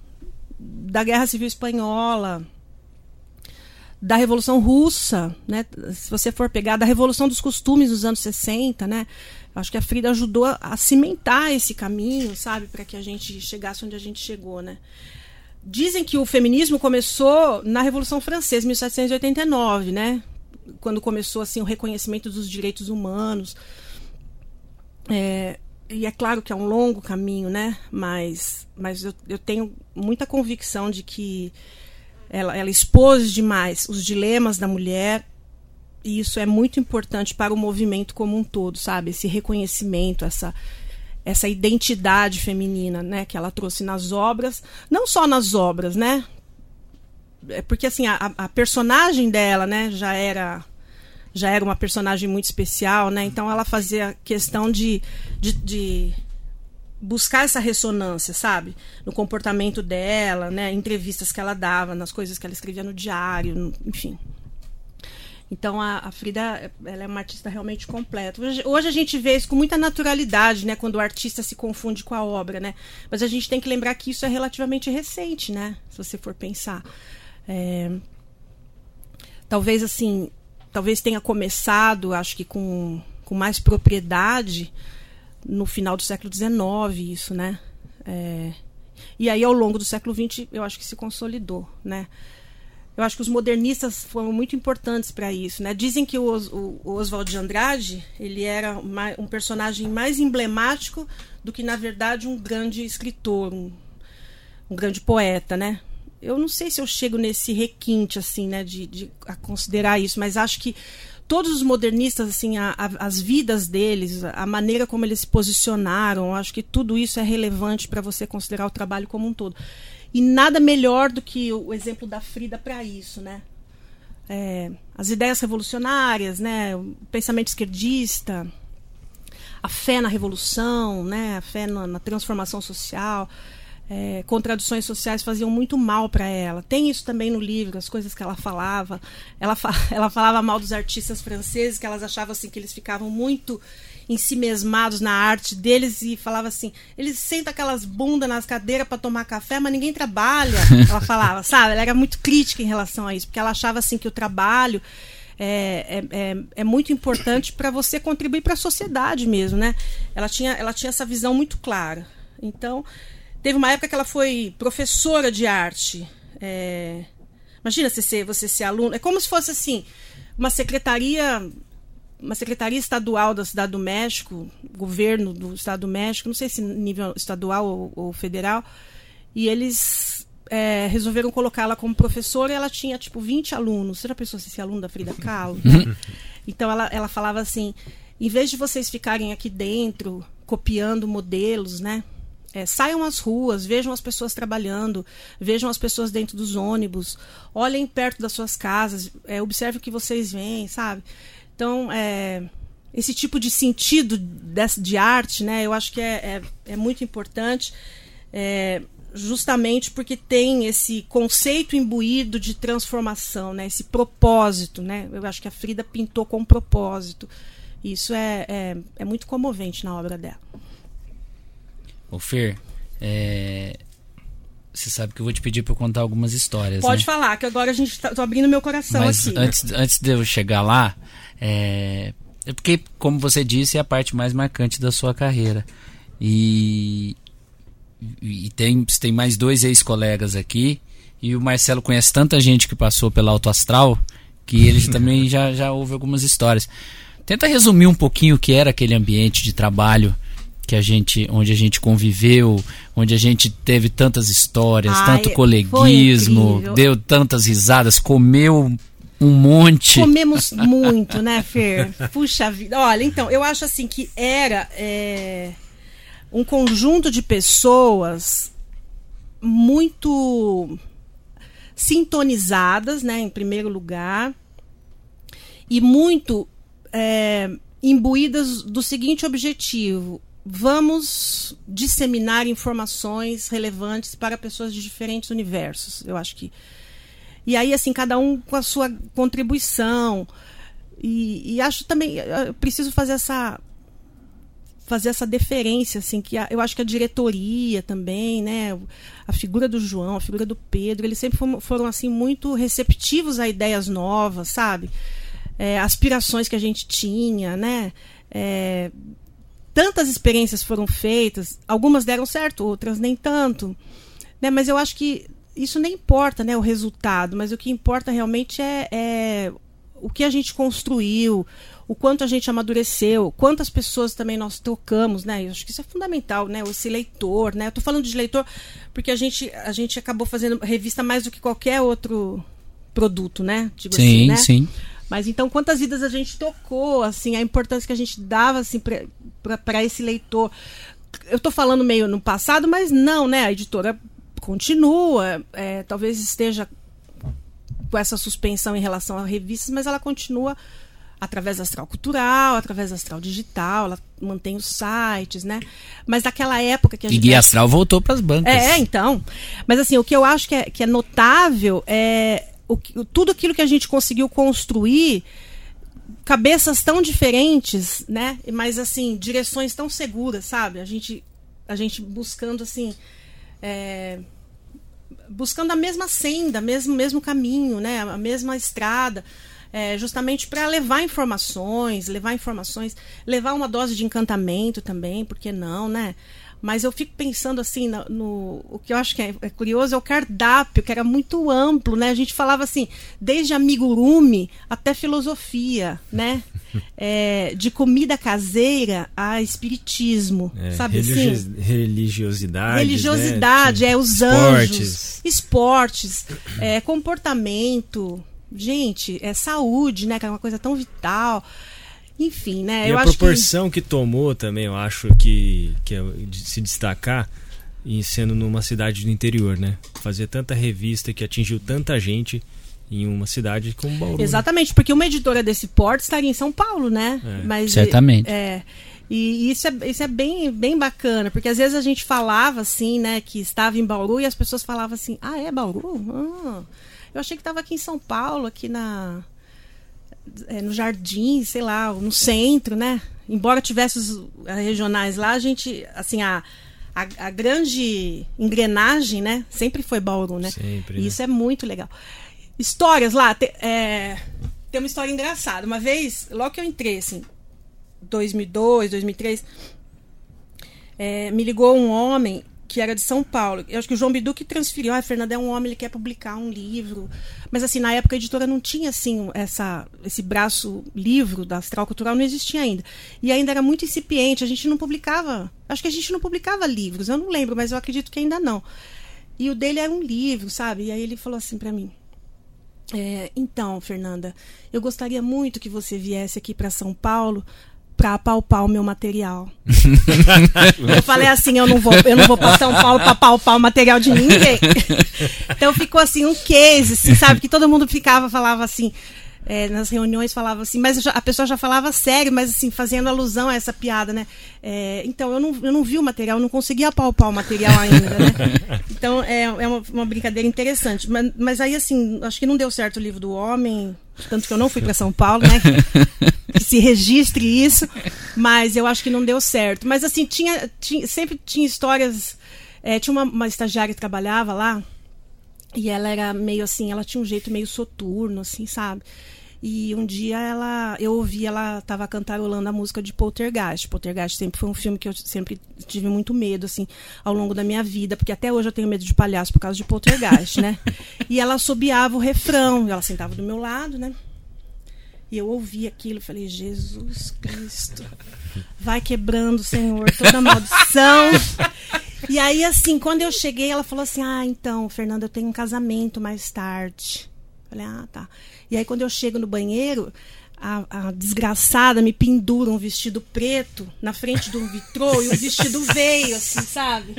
da Guerra Civil Espanhola, da Revolução Russa, né? Se você for pegar da Revolução dos Costumes dos anos 60, né? Acho que a Frida ajudou a, a cimentar esse caminho, sabe, para que a gente chegasse onde a gente chegou, né? Dizem que o feminismo começou na Revolução Francesa, 1789, né? Quando começou assim o reconhecimento dos direitos humanos. É, e é claro que é um longo caminho, né? Mas, mas eu, eu tenho muita convicção de que ela, ela expôs demais os dilemas da mulher e isso é muito importante para o movimento como um todo, sabe? Esse reconhecimento, essa essa identidade feminina, né, que ela trouxe nas obras, não só nas obras, né? É porque assim a, a personagem dela, né, já era já era uma personagem muito especial, né? Então ela fazia questão de, de, de buscar essa ressonância, sabe? No comportamento dela, né? Entrevistas que ela dava, nas coisas que ela escrevia no diário, no, enfim. Então a, a, Frida ela é uma artista realmente completa. Hoje, hoje, a gente vê isso com muita naturalidade, né? Quando o artista se confunde com a obra, né? Mas a gente tem que lembrar que isso é relativamente recente, né? Se você for pensar. É... Talvez assim, talvez tenha começado, acho que com, com mais propriedade no final do século XIX, isso, né? É... E aí ao longo do século XX eu acho que se consolidou, né? Eu acho que os modernistas foram muito importantes para isso, né? Dizem que o, o, o Oswald de Andrade ele era uma, um personagem mais emblemático do que na verdade um grande escritor, um, um grande poeta, né? Eu não sei se eu chego nesse requinte assim, né, de, de a considerar isso, mas acho que todos os modernistas, assim, a, a, as vidas deles, a maneira como eles se posicionaram, acho que tudo isso é relevante para você considerar o trabalho como um todo. E nada melhor do que o exemplo da Frida para isso, né? É, as ideias revolucionárias, né? O pensamento esquerdista, a fé na revolução, né? A fé na, na transformação social. É, contradições sociais faziam muito mal para ela. Tem isso também no livro, as coisas que ela falava. Ela, fa ela falava mal dos artistas franceses, que elas achavam assim que eles ficavam muito em si mesmados na arte deles e falava assim: eles sentam aquelas bundas nas cadeiras para tomar café, mas ninguém trabalha. ela falava, sabe? Ela era muito crítica em relação a isso, porque ela achava assim que o trabalho é, é, é, é muito importante para você contribuir para a sociedade mesmo, né? Ela tinha, ela tinha essa visão muito clara. Então, teve uma época que ela foi professora de arte. É, imagina você ser, você ser aluno. É como se fosse assim, uma secretaria uma secretaria estadual da Cidade do México, governo do Estado do México, não sei se nível estadual ou, ou federal, e eles é, resolveram colocá-la como professora e ela tinha tipo 20 alunos. Você já pensou se esse aluno da Frida Kahlo? então ela, ela falava assim: em vez de vocês ficarem aqui dentro copiando modelos, né? É, saiam às ruas, vejam as pessoas trabalhando, vejam as pessoas dentro dos ônibus, olhem perto das suas casas, é, observe o que vocês veem, sabe? Então, é, esse tipo de sentido de, de arte, né, eu acho que é, é, é muito importante, é, justamente porque tem esse conceito imbuído de transformação, né, esse propósito. Né? Eu acho que a Frida pintou com propósito. Isso é, é, é muito comovente na obra dela. Ô Fer, é... você sabe que eu vou te pedir para contar algumas histórias. Pode né? falar, que agora a gente tá, tô abrindo meu coração Mas aqui. Antes, antes de eu chegar lá, é... é porque, como você disse, é a parte mais marcante da sua carreira. E, e tem, tem mais dois ex-colegas aqui. E o Marcelo conhece tanta gente que passou pela Auto Astral que ele também já, já ouve algumas histórias. Tenta resumir um pouquinho o que era aquele ambiente de trabalho que a gente, onde a gente conviveu, onde a gente teve tantas histórias, Ai, tanto coleguismo, deu tantas risadas, comeu um monte. Comemos muito, né, Fer? Puxa vida. Olha, então, eu acho assim que era é, um conjunto de pessoas muito sintonizadas, né, em primeiro lugar, e muito é, imbuídas do seguinte objetivo: vamos disseminar informações relevantes para pessoas de diferentes universos. Eu acho que e aí, assim, cada um com a sua contribuição. E, e acho também, eu preciso fazer essa fazer essa deferência, assim, que a, eu acho que a diretoria também, né, a figura do João, a figura do Pedro, eles sempre foram, foram assim, muito receptivos a ideias novas, sabe? É, aspirações que a gente tinha, né? É, tantas experiências foram feitas, algumas deram certo, outras nem tanto, né? Mas eu acho que isso nem importa, né, o resultado, mas o que importa realmente é, é o que a gente construiu, o quanto a gente amadureceu, quantas pessoas também nós trocamos, né? Eu acho que isso é fundamental, né? Esse leitor, né? Eu tô falando de leitor porque a gente, a gente acabou fazendo revista mais do que qualquer outro produto, né? Digo assim, sim, né? sim. Mas então, quantas vidas a gente tocou, assim, a importância que a gente dava, assim, para esse leitor. Eu tô falando meio no passado, mas não, né? A editora continua, é, talvez esteja com essa suspensão em relação a revistas, mas ela continua através da Astral Cultural, através da Astral Digital, ela mantém os sites, né? Mas naquela época que a E gente. Guia Astral voltou para as bancas. É, então. Mas assim, o que eu acho que é, que é notável é o, tudo aquilo que a gente conseguiu construir, cabeças tão diferentes, né? Mas assim, direções tão seguras, sabe? A gente, a gente buscando assim. é, buscando a mesma senda, mesmo mesmo caminho, né? A mesma estrada, é, justamente para levar informações, levar informações, levar uma dose de encantamento também, porque não, né? Mas eu fico pensando assim no, no- o que eu acho que é, é curioso é o cardápio, que era muito amplo, né? A gente falava assim, desde amigurumi até filosofia, né? É, de comida caseira a espiritismo, É, sabe religio- assim? Religiosidade. Religiosidade, né? é os Esportes. anjos, esportes, é, comportamento, gente, é saúde, né? Que é uma coisa tão vital. Enfim, né? E eu a acho que proporção que... tomou também, eu acho que, que é de se destacar em sendo numa cidade do interior, né? Fazer tanta revista que atingiu tanta gente em uma cidade como Bauru. né? Exatamente, porque uma editora desse porte estaria em São Paulo, né? É, Mas, certamente. É. E isso é, isso é bem, bem bacana, porque às vezes a gente falava assim, né, que estava em Bauru e as pessoas falavam assim: ah, é Bauru? Ah, eu achei que estava aqui em São Paulo, aqui na. É, no jardim, sei lá, no centro, né? Embora tivesse os eh, regionais lá, a gente, assim, a, a, a grande engrenagem, né? Sempre foi Bauru, né? Sempre, E né? isso é muito legal. Histórias lá, te- é, tem uma história engraçada. Uma vez, logo que eu entrei, assim, 2002, 2003, é, me ligou um homem que era de São Paulo. Eu acho que o João Bidu que transferiu. Ah, Fernando é um homem, ele quer publicar um livro. Mas assim, na época a editora não tinha assim essa, esse braço livro da Astral Cultural, não existia ainda. E ainda era muito incipiente, a gente não publicava. Acho que a gente não publicava livros, eu não lembro, mas eu acredito que ainda não. E o dele era um livro, sabe? E aí ele falou assim para mim: é, então, Fernanda, eu gostaria muito que você viesse aqui para São Paulo para palpar o meu material. eu falei assim, eu não vou, eu não vou para São Paulo para palpar o material de ninguém. então ficou assim um case, assim, sabe, que todo mundo ficava falava assim, é, nas reuniões falava assim, mas a pessoa já falava sério, mas assim, fazendo alusão a essa piada, né? É, então, eu não, eu não vi o material, não conseguia palpar o material ainda, né? Então, é, é uma, uma brincadeira interessante. Mas, mas aí, assim, acho que não deu certo o livro do homem, tanto que eu não fui para São Paulo, né? Que, que, se registre isso, mas eu acho que não deu certo. Mas, assim, tinha, tinha sempre tinha histórias. É, tinha uma, uma estagiária que trabalhava lá, e ela era meio assim, ela tinha um jeito meio soturno, assim, sabe? E um dia ela, eu ouvi ela estava cantarolando a música de Poltergeist. Poltergeist sempre foi um filme que eu sempre tive muito medo assim ao longo da minha vida, porque até hoje eu tenho medo de palhaço por causa de Poltergeist, né? E ela assobiava o refrão, ela sentava do meu lado, né? E eu ouvi aquilo, falei: "Jesus Cristo, vai quebrando, Senhor, toda maldição". E aí assim, quando eu cheguei, ela falou assim: "Ah, então, Fernanda, eu tenho um casamento mais tarde". Falei: "Ah, tá". E aí, quando eu chego no banheiro, a, a, desgraçada me pendura um vestido preto na frente um vitrô e o vestido veio, assim, sabe?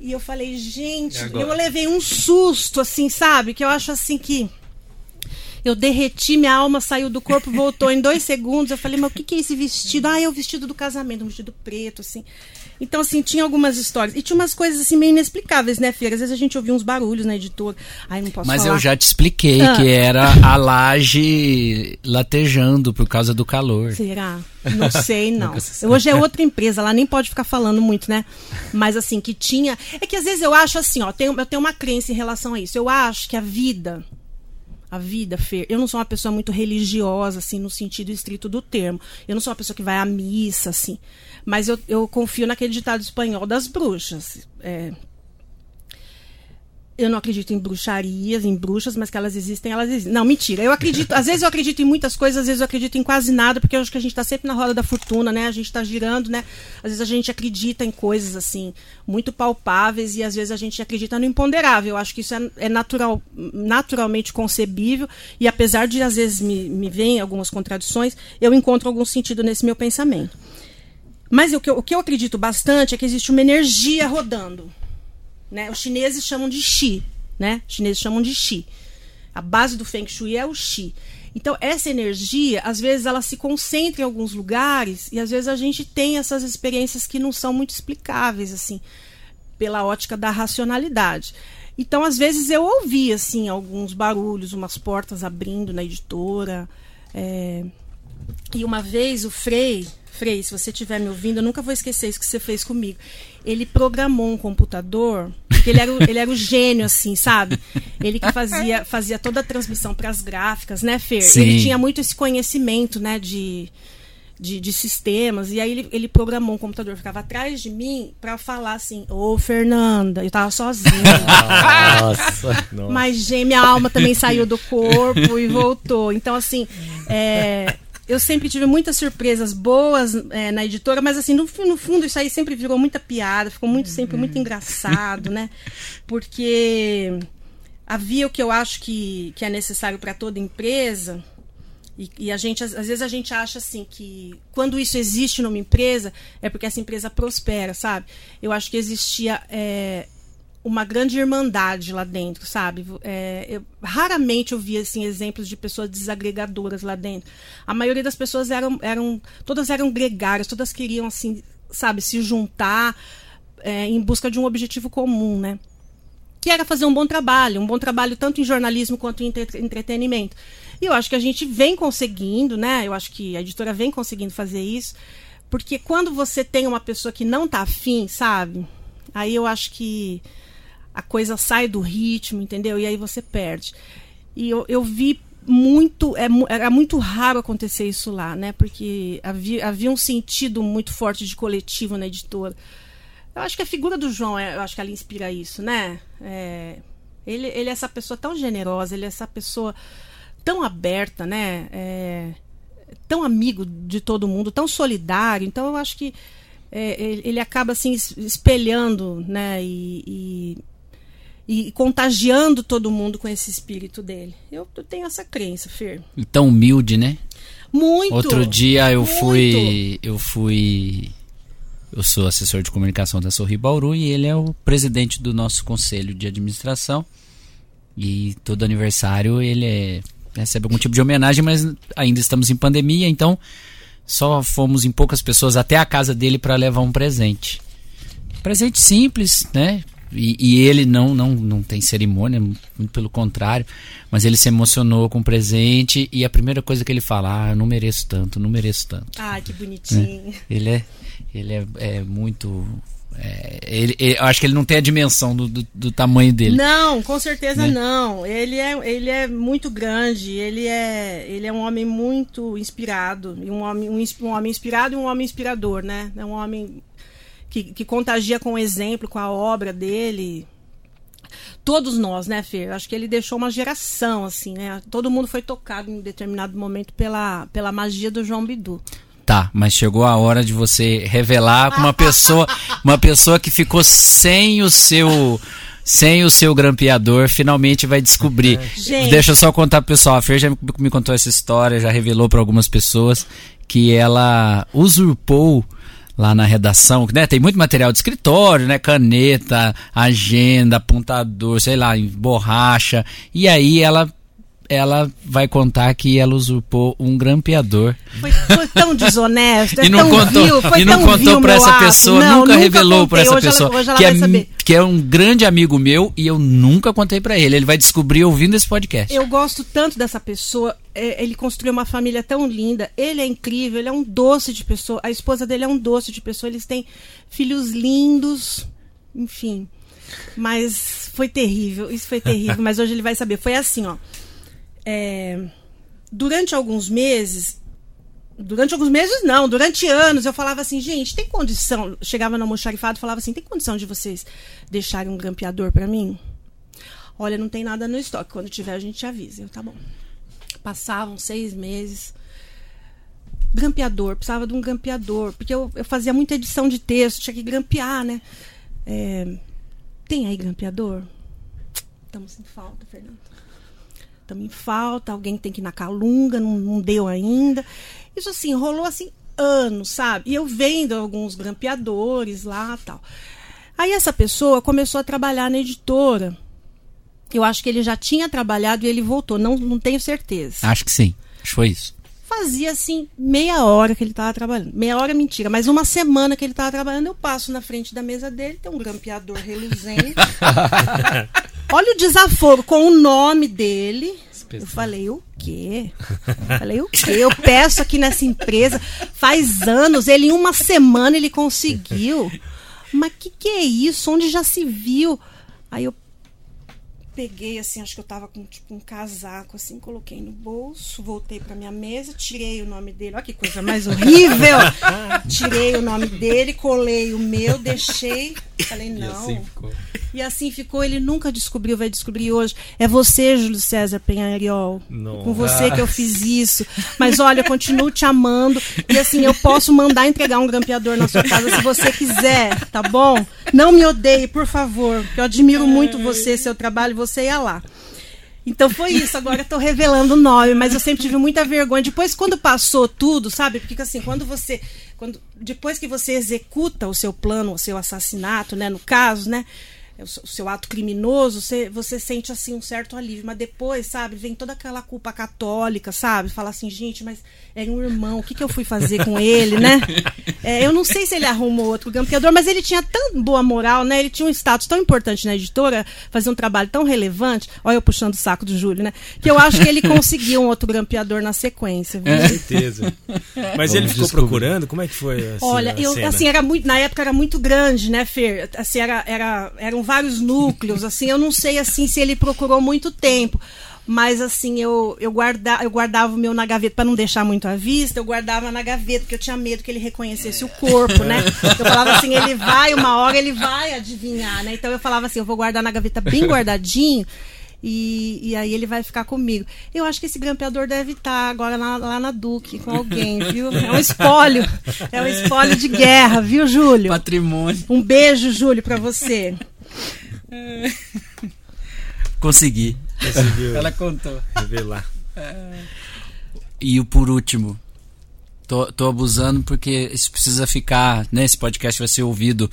E eu falei, gente, eu levei um susto, assim, sabe? Que eu acho assim que. Eu derreti, minha alma saiu do corpo, voltou em dois segundos. Eu falei, mas o que, que é esse vestido? Ah, é o vestido do casamento, um vestido preto, assim. Então, assim, tinha algumas histórias. E tinha umas coisas, assim, meio inexplicáveis, né, Feira? Às vezes a gente ouvia uns barulhos na editora. Ai, não posso Mas falar. eu já te expliquei ah. que era a laje latejando por causa do calor. Será? Não sei, não. Hoje é outra empresa, ela nem pode ficar falando muito, né? Mas, assim, que tinha... É que às vezes eu acho assim, ó, tenho, eu tenho uma crença em relação a isso. Eu acho que a vida a vida, Fer. Eu não sou uma pessoa muito religiosa, assim, no sentido estrito do termo. Eu não sou uma pessoa que vai à missa, assim. Mas eu, eu confio naquele ditado espanhol das bruxas. É, eu não acredito em bruxarias, em bruxas, mas que elas existem, elas existem. Não, mentira. Eu acredito, às vezes eu acredito em muitas coisas, às vezes eu acredito em quase nada, porque eu acho que a gente está sempre na roda da fortuna, né? A gente está girando, né? Às vezes a gente acredita em coisas assim muito palpáveis e às vezes a gente acredita no imponderável. Eu acho que isso é, é natural, naturalmente concebível e apesar de às vezes me, me vem algumas contradições, eu encontro algum sentido nesse meu pensamento. Mas o que, eu, o que eu acredito bastante é que existe uma energia rodando né? Os chineses chamam de Xi, né? Os chineses chamam de Xi. A base do Feng Shui é o Xi. Então, essa energia, às vezes, ela se concentra em alguns lugares e às vezes a gente tem essas experiências que não são muito explicáveis, assim, pela ótica da racionalidade. Então, às vezes, eu ouvi, assim, alguns barulhos, umas portas abrindo na editora. É... E uma vez o Frei, Frei, se você estiver me ouvindo, eu nunca vou esquecer isso que você fez comigo. Ele programou um computador, porque ele era, o, ele era o gênio, assim, sabe? Ele que fazia, fazia toda a transmissão para as gráficas, né, Fer? Sim. Ele tinha muito esse conhecimento, né, de, de, de, sistemas. E aí ele, ele programou um computador, ficava atrás de mim para falar assim: Ô Fernanda, eu tava sozinha. Nossa. Mas, gente, minha alma também saiu do corpo e voltou. Então, assim, é, eu sempre tive muitas surpresas boas é, na editora, mas assim, no, no, fundo isso aí sempre virou muita piada, ficou muito sempre muito uhum. engraçado, né? Porque havia o que eu acho que, que é necessário para toda empresa, e, e, a gente, às, às, vezes a gente acha assim que quando isso existe numa empresa, é porque essa empresa prospera, sabe? Eu acho que existia é, uma grande irmandade lá dentro, sabe? É, eu, raramente eu via assim, exemplos de pessoas desagregadoras lá dentro. A maioria das pessoas eram, eram todas eram gregárias, todas queriam assim, sabe, se juntar é, em busca de um objetivo comum, né? Que era fazer um bom trabalho, um bom trabalho tanto em jornalismo quanto em entretenimento. E eu acho que a gente vem conseguindo, né? Eu acho que a editora vem conseguindo fazer isso, porque quando você tem uma pessoa que não tá afim, sabe? Aí eu acho que a coisa sai do ritmo, entendeu? E aí você perde. E eu, eu vi muito, é, era muito raro acontecer isso lá, né? Porque havia, havia um sentido muito forte de coletivo na editora. Eu acho que a figura do João, é, eu acho que ela inspira isso, né? É, ele, ele é essa pessoa tão generosa, ele é essa pessoa tão aberta, né? É, tão amigo de todo mundo, tão solidário. Então eu acho que é, ele, acaba assim espelhando, né? E, e, contagiando todo mundo com esse espírito dele. Eu, eu tenho essa crença, Fer. E tão humilde, né? Muito. Outro dia eu muito. fui, eu fui eu sou assessor de comunicação da Sorri Bauru e ele é o presidente do nosso conselho de administração. E todo aniversário ele é, recebe algum tipo de homenagem, mas ainda estamos em pandemia, então só fomos em poucas pessoas até a casa dele para levar um presente. Presente simples, né? E, e, ele não, não, não tem cerimônia, muito pelo contrário, mas ele se emocionou com o presente e a primeira coisa que ele fala, ah, eu não mereço tanto, não mereço tanto. Ah, que bonitinho. É. Ele é, ele é, é muito é, ele, ele, eu acho que ele não tem a dimensão do, do, do tamanho dele. Não, com certeza né? não. Ele é, ele é muito grande, ele é, ele é um homem muito inspirado. Um homem, um, um homem inspirado e um homem inspirador, né? É um homem que, que contagia com o exemplo, com a obra dele. Todos nós, né, Fer? Acho que ele deixou uma geração, assim, né? Todo mundo foi tocado em determinado momento pela, pela magia do João Bidu. Tá, mas chegou a hora de você revelar com uma pessoa, uma pessoa que ficou sem o seu sem o seu grampeador, finalmente vai descobrir. Gente. Deixa eu só contar pro pessoal, a Fer já me contou essa história, já revelou para algumas pessoas que ela usurpou lá na redação, né? Tem muito material de escritório, né? Caneta, agenda, apontador, sei lá, borracha. E aí ela ela vai contar que ela usurpou um grampeador. Foi, foi tão desonesto, é e não tão contou, vil, foi e não contou para essa pessoa, não, nunca, nunca revelou para essa hoje pessoa ela, hoje ela que, vai é, saber. que é um grande amigo meu e eu nunca contei para ele. Ele vai descobrir ouvindo esse podcast. Eu gosto tanto dessa pessoa. É, ele construiu uma família tão linda. Ele é incrível. Ele é um doce de pessoa. A esposa dele é um doce de pessoa. Eles têm filhos lindos. Enfim. Mas foi terrível. Isso foi terrível. mas hoje ele vai saber. Foi assim, ó. É, durante alguns meses, durante alguns meses não, durante anos eu falava assim, gente, tem condição, chegava no almoxarifado e falava assim, tem condição de vocês deixarem um grampeador para mim? Olha, não tem nada no estoque, quando tiver a gente avisa. Eu, tá bom. Passavam seis meses, grampeador, precisava de um grampeador, porque eu, eu fazia muita edição de texto, tinha que grampear, né? É, tem aí grampeador? Estamos em falta, Fernando também falta, alguém tem que ir na Calunga, não, não deu ainda. Isso assim, rolou assim anos, sabe? E eu vendo alguns grampeadores lá tal. Aí essa pessoa começou a trabalhar na editora. Eu acho que ele já tinha trabalhado e ele voltou, não, não tenho certeza. Acho que sim, acho que foi isso. Fazia assim, meia hora que ele estava trabalhando. Meia hora, mentira, mas uma semana que ele estava trabalhando, eu passo na frente da mesa dele, tem um grampeador reluzente. Olha o desaforo com o nome dele. Eu falei, o quê? Eu falei, o quê? Eu peço aqui nessa empresa faz anos, ele em uma semana ele conseguiu. Mas que que é isso? Onde já se viu? Aí eu peguei assim, acho que eu tava com tipo um casaco assim, coloquei no bolso, voltei para minha mesa, tirei o nome dele. Olha que coisa mais horrível. tirei o nome dele, colei o meu, deixei, falei não. E assim ficou. E assim ficou, ele nunca descobriu, vai descobrir hoje. É você, Júlio César Penhariol. Com você que eu fiz isso. Mas olha, eu continuo te amando. E assim, eu posso mandar entregar um grampeador na sua casa se você quiser, tá bom? Não me odeie, por favor. Eu admiro muito você, seu trabalho, você ia lá. Então foi isso, agora eu tô revelando o nome, mas eu sempre tive muita vergonha. Depois, quando passou tudo, sabe? Porque assim, quando você. Quando, depois que você executa o seu plano, o seu assassinato, né? No caso, né? É o seu ato criminoso, você, você sente assim um certo alívio, mas depois, sabe, vem toda aquela culpa católica, sabe? Fala assim, gente, mas era um irmão, o que, que eu fui fazer com ele, né? É, eu não sei se ele arrumou outro grampeador, mas ele tinha tão boa moral, né? Ele tinha um status tão importante na editora, fazer um trabalho tão relevante. Olha eu puxando o saco do Júlio, né? Que eu acho que ele conseguiu um outro grampeador na sequência. Viu? Com certeza. Mas ele ficou descobrir. procurando? Como é que foi? Assim, Olha, eu, assim, era muito, na época era muito grande, né, Fer? Assim, era, era, era um vários núcleos, assim, eu não sei assim se ele procurou muito tempo. Mas assim, eu, eu, guarda, eu guardava o meu na gaveta para não deixar muito à vista, eu guardava na gaveta, porque eu tinha medo que ele reconhecesse o corpo, né? Eu falava assim, ele vai, uma hora ele vai adivinhar, né? Então eu falava assim, eu vou guardar na gaveta bem guardadinho. E, e aí ele vai ficar comigo. Eu acho que esse grampeador deve estar agora lá, lá na Duque com alguém, viu? É um espólio. É um espólio de guerra, viu, Júlio? Patrimônio. Um beijo, Júlio, para você. Consegui. Conseguiu Ela contou. revelar. E o por último, tô, tô abusando porque isso precisa ficar, né? Esse podcast vai ser ouvido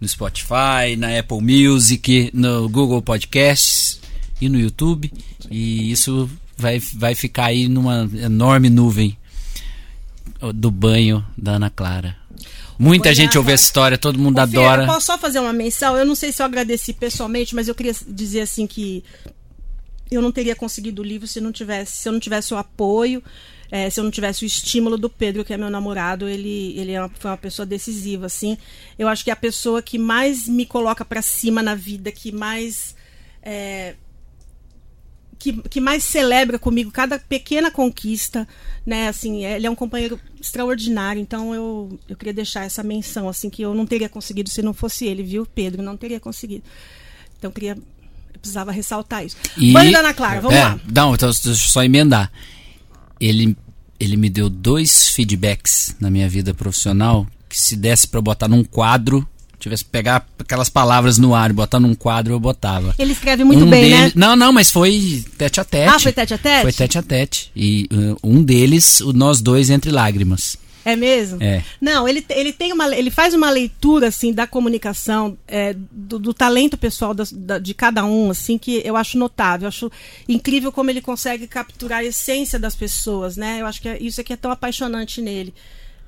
no Spotify, na Apple Music, no Google Podcasts e no YouTube. E isso vai, vai ficar aí numa enorme nuvem do banho da Ana Clara. Muita Banho gente ouve essa história, todo mundo Ô, Fê, adora. Eu posso só fazer uma menção? Eu não sei se eu agradeci pessoalmente, mas eu queria dizer assim que eu não teria conseguido o livro se não tivesse, se eu não tivesse o apoio, eh, se eu não tivesse o estímulo do Pedro, que é meu namorado, ele, ele é uma, foi uma pessoa decisiva, assim. Eu acho que é a pessoa que mais me coloca pra cima na vida, que mais eh, que, que mais celebra comigo cada pequena conquista, né? Assim, ele é um companheiro extraordinário, então eu, eu queria deixar essa menção, assim, que eu não teria conseguido se não fosse ele, viu, Pedro? Não teria conseguido. Então eu queria. Eu precisava ressaltar isso. E- da Ana Clara, vamos É, lá. Não, então deixa eu só emendar. Ele, ele me deu dois feedbacks na minha vida profissional que se desse eu botar num quadro, tivesse que pegar aquelas palavras no ar e botar num quadro, eu botava. Ele escreve muito Um bem, dele- né? Não, não, mas foi tete a tete. Ah, foi tete a tete? Foi tete a tete. E uh, um deles, o nós dois entre lágrimas. É mesmo? É. Não, ele, ele tem uma, ele faz uma leitura assim da comunicação, é, do, do talento pessoal das- da- de cada um, assim que eu acho notável, eu acho incrível como ele consegue capturar a essência das pessoas, né? Eu acho que é- isso aqui é tão apaixonante nele.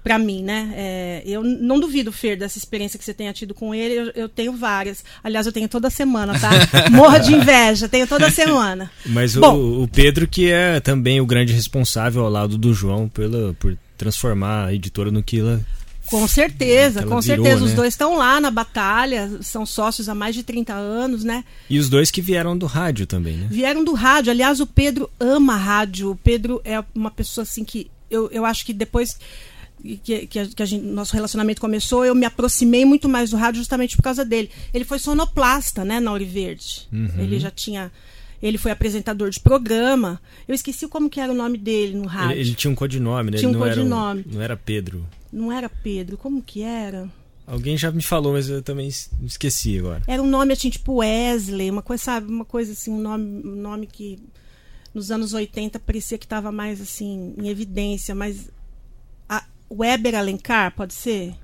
Pra mim, né? É, eu não duvido, Fer, dessa experiência que você tenha tido com ele. Eu, eu tenho várias. Aliás, eu tenho toda semana, tá? Morra de inveja, tenho toda semana. Mas Bom. o, o Pedro, que é também o grande responsável ao lado do João pela, por transformar a editora no que ela. Com certeza, ela com virou, certeza. Os né? dois estão lá na batalha, são sócios há mais de 30 anos, né? E os dois que vieram do rádio também, né? Vieram do rádio. Aliás, o Pedro ama rádio. O Pedro é uma pessoa assim que eu, eu acho que depois que, que, a, que a gente, nosso relacionamento começou, eu me aproximei muito mais do rádio justamente por causa dele. Ele foi sonoplasta, né, na Ouro Verde. Ele já tinha. Ele foi apresentador de programa. Eu esqueci como que era o nome dele no rádio. Ele, ele tinha um codinome, né? Tinha um não codinome. Era, um- não era Pedro. Não era Pedro, como que era? Alguém já me falou, mas eu também es- esqueci agora. Era um nome assim, tipo Wesley, uma coisa, sabe, uma coisa assim, um nome, um nome que nos anos 80 parecia que estava mais assim em evidência, mas Weber Alencar, pode ser?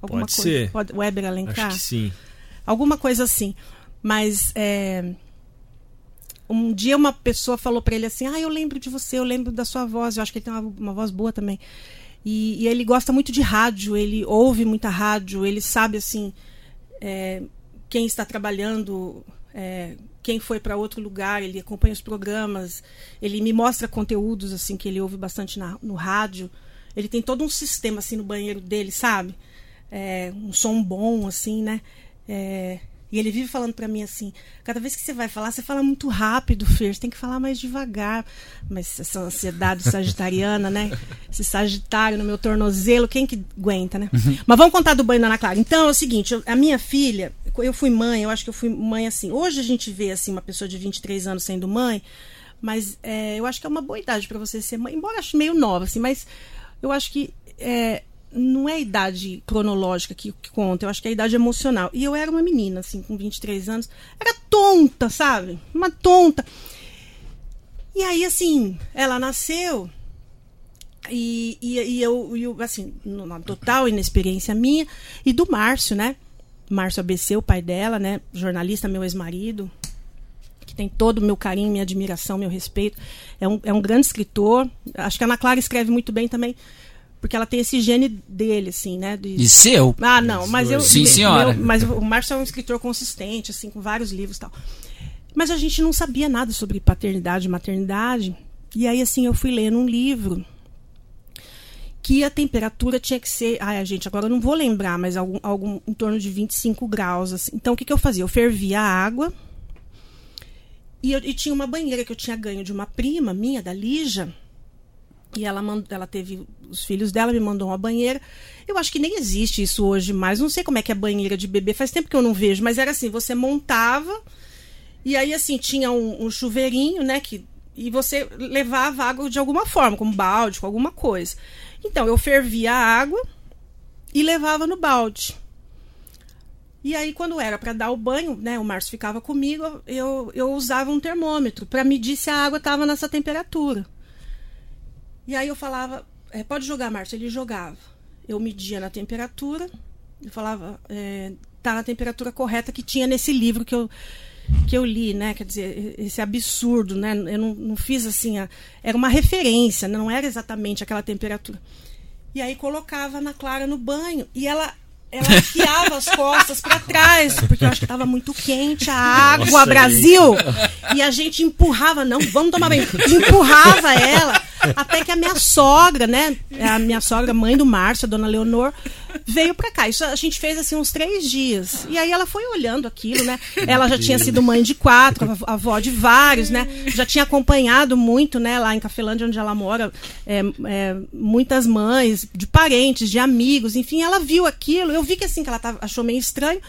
Pode coisa, ser. Pode, Weber Alencar? Acho que sim. Alguma coisa assim. Mas é, um dia uma pessoa falou pra ele assim: Ah, eu lembro de você, eu lembro da sua voz. Eu acho que ele tem uma, uma voz boa também. E, e ele gosta muito de rádio, ele ouve muita rádio, ele sabe assim é, quem está trabalhando, é, quem foi para outro lugar, ele acompanha os programas, ele me mostra conteúdos assim que ele ouve bastante na- no rádio. Ele tem todo um sistema assim no banheiro dele, sabe? É, um som bom assim, né? É, e ele vive falando pra mim assim: cada vez que você vai falar, você fala muito rápido, Fer, você tem que falar mais devagar. Mas essa ansiedade sagitariana, né? Esse sagitário no meu tornozelo, quem que aguenta, né? Mas vamos contar do banho da Ana Clara. Então é o seguinte: eu- a minha filha, eu fui mãe, eu acho que eu fui mãe assim. Hoje a gente vê assim uma pessoa de 23 anos sendo mãe, mas é, eu acho que é uma boa idade pra você ser mãe, embora eu acho meio nova, assim, mas eu acho que. é, não é a idade cronológica que, que conta, eu acho que é a idade emocional. E eu era uma menina, assim, com 23 anos. Era tonta, sabe? Uma tonta. E aí, assim, ela nasceu. E, e, e eu, eu, assim, numa total inexperiência minha. E do Márcio, né? Márcio ABC, o pai dela, né? Jornalista, meu ex-marido. Que tem todo o meu carinho, minha admiração, meu respeito. É um, é um grande escritor. Acho que a Ana Clara escreve muito bem também. Porque ela tem esse gene dele, assim, né? de- E seu? ah, não, mas eu. Sim, senhora. meu- mas o Márcio é um escritor consistente, assim, com vários livros e tal. Mas a gente não sabia nada sobre paternidade e maternidade. E aí, assim, eu fui lendo um livro que a temperatura tinha que ser. Ai, gente, agora eu não vou lembrar, mas algum, algum em torno de 25 graus. Assim. Então, o que, que eu fazia? Eu fervia a água E, eu, e tinha uma banheira que eu tinha ganho de uma prima minha, da Lígia. E ela, mandou, ela teve os filhos dela, me mandou uma banheira. Eu acho que nem existe isso hoje mais. Não sei como é que é banheira de bebê. Faz tempo que eu não vejo. Mas era assim, você montava. E aí, assim, tinha um, um chuveirinho, né? Que, e você levava água de alguma forma, como balde, com alguma coisa. Então, eu fervia a água e levava no balde. E aí, quando era para dar o banho, né, o Márcio ficava comigo, eu, eu usava um termômetro para medir se a água estava nessa temperatura. E aí eu falava, é, pode jogar, Márcio. Ele jogava. Eu media na temperatura, eu falava, é, tá na temperatura correta que tinha nesse livro que eu, que eu li, né? Quer dizer, esse absurdo, né? Eu não, não fiz assim, a, era uma referência, não era exatamente aquela temperatura. E aí colocava na Clara no banho e ela ela afiava as costas para trás, porque eu acho que estava muito quente a água, Nossa, Brasil. E a gente empurrava, não, vamos tomar banho. Empurrava ela, até que a minha sogra, né? A minha sogra, mãe do Márcio, a dona Leonor, veio para cá. Isso a gente fez assim uns três dias. E aí ela foi olhando aquilo, né? Ela já tinha sido mãe de quatro, avó de vários, né? Já tinha acompanhado muito, né? Lá em Cafelândia, onde ela mora, é, é, muitas mães, de parentes, de amigos, enfim, ela viu aquilo. Eu vi que assim que ela tava, achou meio estranho.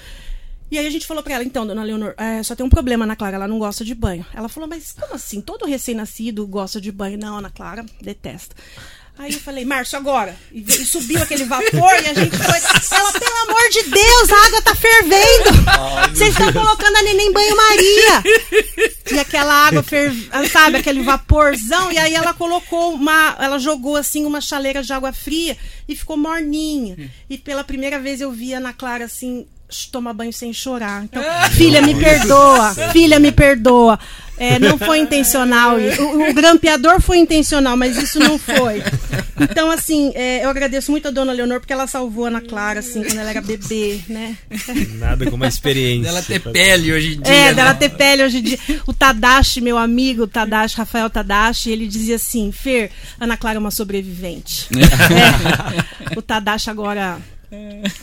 E aí a gente falou pra ela, então, dona Leonor, é, só tem um problema, Ana Clara, ela não gosta de banho. Ela falou, mas como assim? Todo recém-nascido gosta de banho. Não, Ana Clara, detesta. Aí eu falei, Márcio, agora. E, e, subiu aquele vapor e a gente foi. Ela, pelo amor de Deus, a água tá fervendo. Vocês estão colocando a neném banho-maria. E aquela água ferve, sabe, aquele vaporzão. E aí ela colocou uma. Ela jogou assim uma chaleira de água fria e ficou morninha. E pela primeira vez eu vi a Ana Clara assim, toma banho sem chorar. Então, filha, me perdoa. Filha, me perdoa. É, não foi intencional. O, o, grampeador foi intencional, mas isso não foi. Então, assim, é, eu agradeço muito a dona Leonor porque ela salvou a Ana Clara, assim, quando ela era bebê, né? Nada como uma experiência. Dela ter pele hoje em dia. É, né? dela ter pele hoje em dia. O Tadashi, meu amigo, o Tadashi, Rafael Tadashi, ele dizia assim: Fer, Ana Clara é uma sobrevivente. é. O Tadashi agora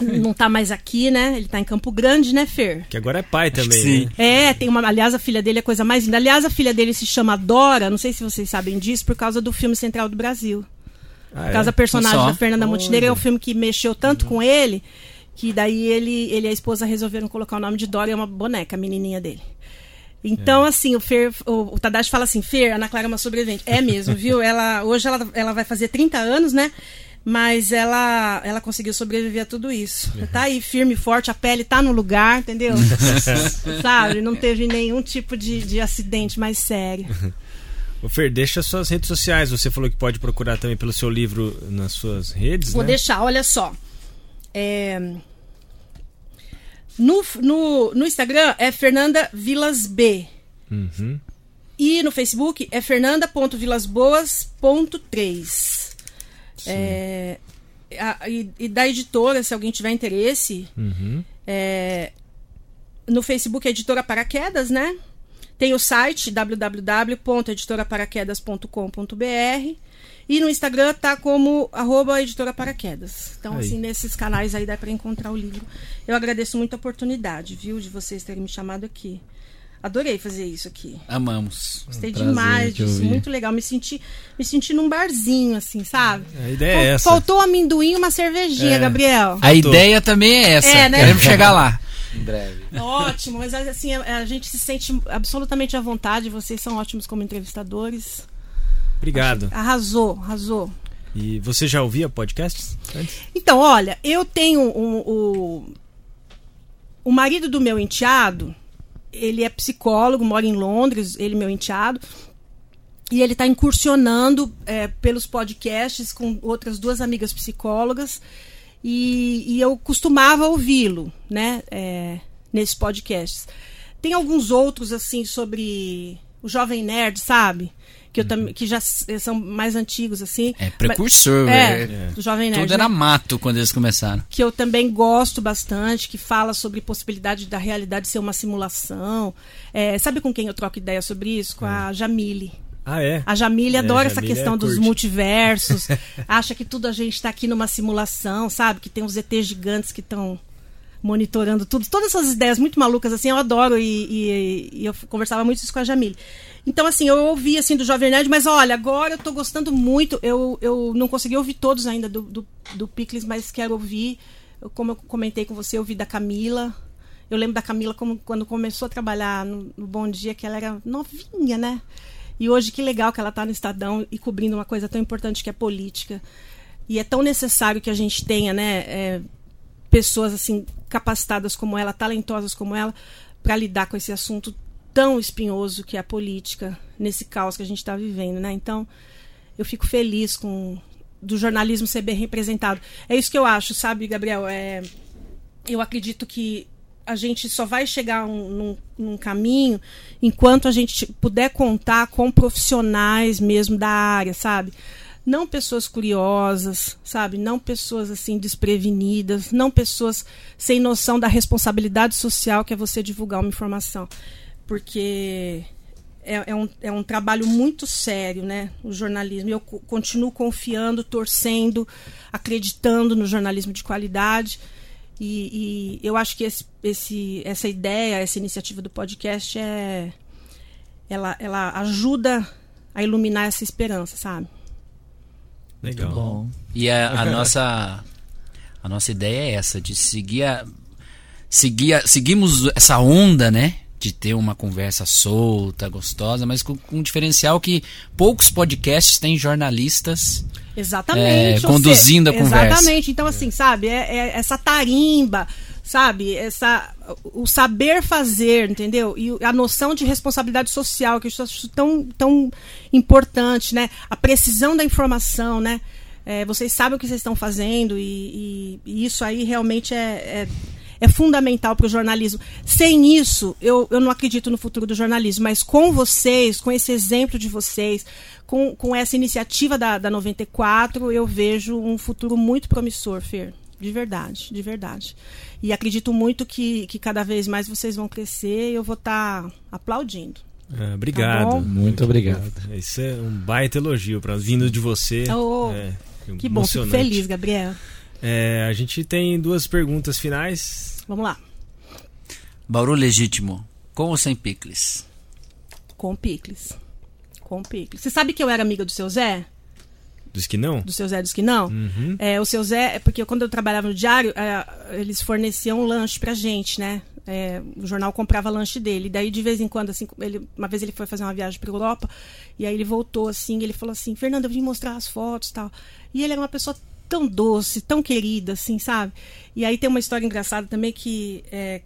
não tá mais aqui, né? Ele tá em Campo Grande, né, Fer? Que agora é pai também, Sim. Né? É, tem uma. Aliás, a filha dele é a coisa mais linda. Aliás, a filha dele se chama Dora, não sei se vocês sabem disso, por causa do filme Central do Brasil. Ah, por causa é? da personagem da Fernanda Montenegro, é um filme que mexeu tanto uhum. com ele que daí ele, ele e a esposa resolveram colocar o nome de Dora e é uma boneca, a menininha dele. Então, é. assim, o Fer, o, o Tadashi fala assim, Fer, Ana Clara é uma sobrevivente. É mesmo, viu? Ela, hoje ela, ela vai fazer 30 anos, né? Mas ela, ela conseguiu sobreviver a tudo isso. Uhum. Tá aí firme, forte, a pele tá no lugar, entendeu? Sabe? Não teve nenhum tipo de, de acidente mais sério. O Fer, deixa suas redes sociais. Você falou que pode procurar também pelo seu livro nas suas redes. Vou né? deixar, olha só. É... No, no, no Instagram é Fernanda Vilas B. Uhum. E no Facebook é fernanda.vilasboas.3. É, a, e, e, da editora, se alguém tiver interesse, uhum. é, no Facebook é Editora Paraquedas, né? Tem o site www.editoraparaquedas.com.br e no Instagram tá como arroba editora paraquedas. Então, aí. assim, nesses canais aí dá para encontrar o livro. Eu agradeço muito a oportunidade, viu, de vocês terem me chamado aqui. Adorei fazer isso aqui. Amamos. Gostei um demais disso. Muito legal. Me senti, me senti num barzinho, assim, sabe? A ideia é essa. Faltou amendoim e uma cervejinha, é. Gabriel. A ideia também é essa. É, né? Queremos chegar lá. Em breve. Ótimo, mas assim, a, a, gente se sente absolutamente à vontade. Vocês são ótimos como entrevistadores. Obrigado. Acho, arrasou, arrasou. E você já ouvia podcasts antes? Então, olha, eu tenho um, um, o marido do meu enteado ele é psicólogo, mora em Londres, ele meu enteado. E ele está incursionando é, pelos podcasts com outras duas amigas psicólogas. E, e eu costumava ouvi-lo, né? É, nesses podcasts. Tem alguns outros, assim, sobre o Jovem Nerd, sabe? Que, eu tam, que já são mais antigos, assim. É precursor, é, é. do Jovem Nerd. Tudo era né? mato quando eles começaram. Que eu também gosto bastante, que fala sobre possibilidade da realidade ser uma simulação. É, sabe com quem eu troco ideia sobre isso? Com a é. Jamile. Ah, é? A Jamile é, adora essa questão é dos multiversos. acha que tudo a gente está aqui numa simulação, sabe? Que tem uns ETs gigantes que estão monitorando tudo. Todas essas ideias muito malucas, assim, eu adoro e, e, e eu conversava muito isso com a Jamile. Então, assim, eu ouvi, assim, do Jovem Nerd, mas olha, agora eu tô gostando muito. Eu, eu não consegui ouvir todos ainda do, do, do Picles, mas quero ouvir. Como eu comentei com você, eu ouvi da Camila. Eu lembro da Camila como, quando começou a trabalhar no, no Bom Dia, que ela era novinha, né? E hoje, que legal que ela está no Estadão e cobrindo uma coisa tão importante que é política. E é tão necessário que a gente tenha, né, é, pessoas assim capacitadas como ela, talentosas como ela, para lidar com esse assunto tão espinhoso que é a política nesse caos que a gente está vivendo, né? Então, eu fico feliz com do jornalismo ser bem representado. É isso que eu acho, sabe, Gabriel? É, eu acredito que a gente só vai chegar um, num, num, caminho enquanto a gente puder contar com profissionais mesmo da área, sabe? Não pessoas curiosas, sabe? Não pessoas assim desprevenidas, não pessoas sem noção da responsabilidade social que é você divulgar uma informação. Porque é, é, um, é um trabalho muito sério, né? O jornalismo. Eu continuo confiando, torcendo, acreditando no jornalismo de qualidade. E, e eu acho que esse, esse, essa ideia, essa iniciativa do podcast é. Ela, ela ajuda a iluminar essa esperança, sabe? Legal. Bom. E a, a nossa a nossa ideia é essa de seguir a, seguir a, seguimos essa onda, né? De ter uma conversa solta, gostosa, mas com, com um diferencial que poucos podcasts têm jornalistas Exatamente. É, conduzindo seja, a conversa. Exatamente. Então, assim, sabe, é, é essa tarimba, sabe? Essa, o saber fazer, entendeu? E a noção de responsabilidade social, que eu acho tão, tão importante, né? A precisão da informação, né? É, vocês sabem o que vocês estão fazendo e, e, e isso aí realmente é, é, é fundamental para o jornalismo. Sem isso, eu, eu não acredito no futuro do jornalismo, mas com vocês, com esse exemplo de vocês, com, com essa iniciativa da, da 94, eu vejo um futuro muito promissor, Fer. De verdade, de verdade. E acredito muito que, que cada vez mais vocês vão crescer e eu vou estar tá aplaudindo. É, obrigado. Tá muito obrigado. Isso é um baita elogio para vindo de você. Oh, é, que bom, fico feliz, Gabriel. É, a gente tem duas perguntas finais. Vamos lá. Bauru legítimo, com ou sem picles? Com picles. Com picles. Você sabe que eu era amiga do seu Zé? Dos que não? Do seu Zé dos que não? Uhum. É, o seu Zé, é porque quando eu trabalhava no diário, é, eles forneciam lanche pra gente, né? É, o jornal comprava lanche dele. Daí, de vez em quando, assim, ele, uma vez ele foi fazer uma viagem pra Europa, e aí ele voltou assim, ele falou assim, Fernanda, eu vim mostrar as fotos e tal. E ele era uma pessoa tão doce, tão querida, assim, sabe? E aí tem uma história engraçada também que é,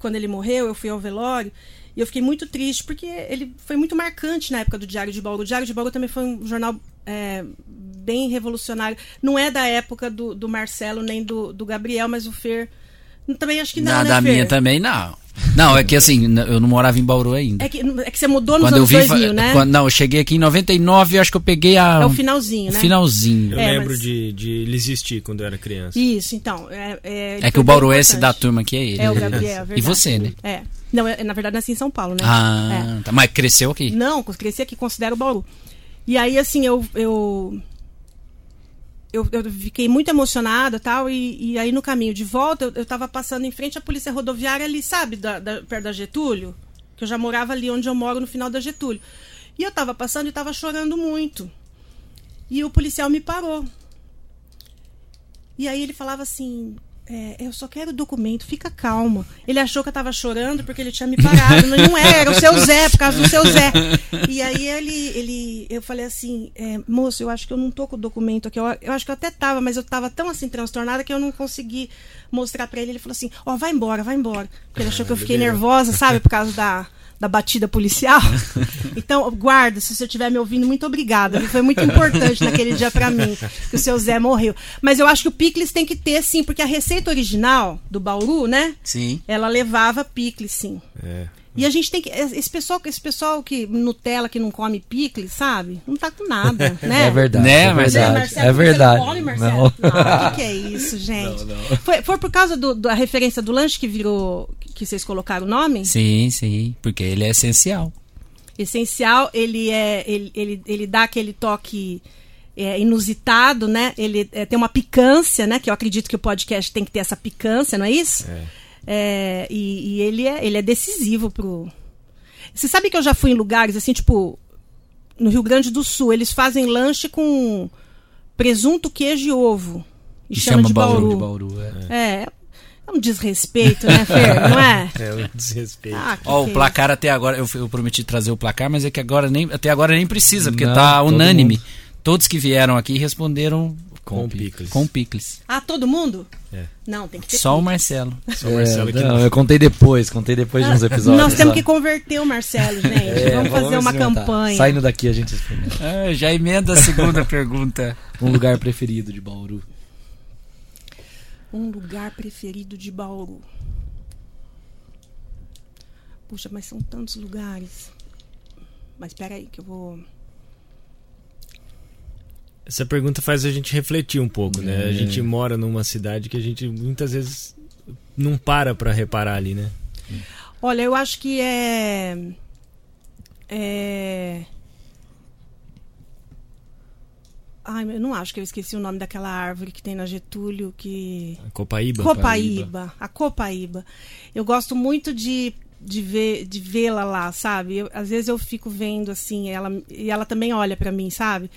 quando ele morreu, eu fui ao velório e eu fiquei muito triste, porque ele foi muito marcante na época do Diário de Bauru. O Diário de Bauru também foi um jornal é, bem revolucionário. Não é da época do, do Marcelo nem do, do Gabriel, mas o Fer. Também acho que não. Na, né, da Fer? minha também não. Não, é que assim, eu não morava em Bauru ainda. É que, é que você mudou nos quando anos eu vim, 2000, né? Quando, não, eu cheguei aqui em 99 acho que eu peguei a. É o finalzinho, o né? finalzinho. Eu É, lembro mas- de, de ele existir quando eu era criança. Isso, então. É, é, É que o bem Bauruense da turma aqui é ele. É o Gabriel, é verdade. E você, né? É. Não, é, na verdade, nasci em São Paulo, né? Ah, tá. Mas cresceu aqui. Não, cresci aqui, considero o Bauru. E aí, assim, eu. eu eu, eu fiquei muito emocionada tal, e, e aí no caminho de volta eu, eu tava passando em frente à polícia rodoviária ali, sabe, da, da- perto da Getúlio, que eu já morava ali onde eu moro no final da Getúlio. E eu tava passando e tava chorando muito. E o policial me parou. E aí ele falava assim: é, eu só quero o documento, fica calma. Ele achou que eu tava chorando porque ele tinha me parado. Não era, era o seu Zé, por causa do seu Zé. E aí ele, ele eu falei assim, é, moço, eu acho que eu não tô com o documento aqui. Eu, eu acho que eu até tava, mas eu tava tão assim transtornada que eu não consegui mostrar pra ele. Ele falou assim, ó, vai embora, vai embora. Porque ele achou que eu fiquei nervosa, sabe, por causa da. Da batida policial. Então, guarda, se você estiver me ouvindo, muito obrigada. Foi muito importante naquele dia pra mim, que o seu Zé morreu. Mas eu acho que o picles tem que ter, sim, porque a receita original do Bauru, né? Sim. Ela levava picles, sim. É. E a gente tem que. Esse pessoal, esse pessoal que Nutella que não come picles, sabe? Não tá com nada, né? É verdade. Né, é mas- verdade. Marcelo, é você verdade. Não come, Marcelo? Não. Não, o que, que é isso, gente? Foi, foi por causa do- da referência do lanche que virou. que vocês colocaram o nome? Sim, sim. Porque ele é essencial. Essencial, ele é. Ele, ele, ele dá aquele toque é, inusitado, né? Ele é, tem uma picância, né? Que eu acredito que o podcast tem que ter essa picância, não é isso? É. É, e, e ele, é, ele é decisivo pro. Você sabe que eu já fui em lugares assim, tipo, no Rio Grande do Sul, eles fazem lanche com presunto, queijo e ovo. E, E chama, chama de Bauru. De Bauru, é. É, é um desrespeito, né, Fer? Não é? É um desrespeito. Ah, que Ó, que o é placar até agora, eu, eu prometi trazer o placar, mas é que agora nem, até agora nem precisa, porque Não, tá todo unânime. mundo. Todos que vieram aqui responderam Com Com picles. com picles. Ah, todo mundo? É. Não, tem que ter Só o picles. Marcelo. Só o Marcelo É, que não, eu contei depois, contei depois de uns episódios. Nós temos só. que converter o Marcelo, gente. É, vamos fazer uma campanha. Saindo daqui a gente experimenta. Ah, já emenda a segunda pergunta. Um lugar preferido de Bauru. Um lugar preferido de Bauru. Puxa, mas são tantos lugares. Mas peraí, que eu vou. Essa pergunta faz a gente refletir um pouco, né? A É. gente mora numa cidade que a gente muitas vezes não para pra reparar ali, né? Olha, eu acho que é. É. Ai, eu não acho que eu esqueci o nome daquela árvore que tem na Getúlio que. A Copaíba. Copaíba. A Copaíba. Eu gosto muito de, de ver de vê-la lá, sabe? Eu- às vezes eu fico vendo assim, ela e ela também olha pra mim, sabe?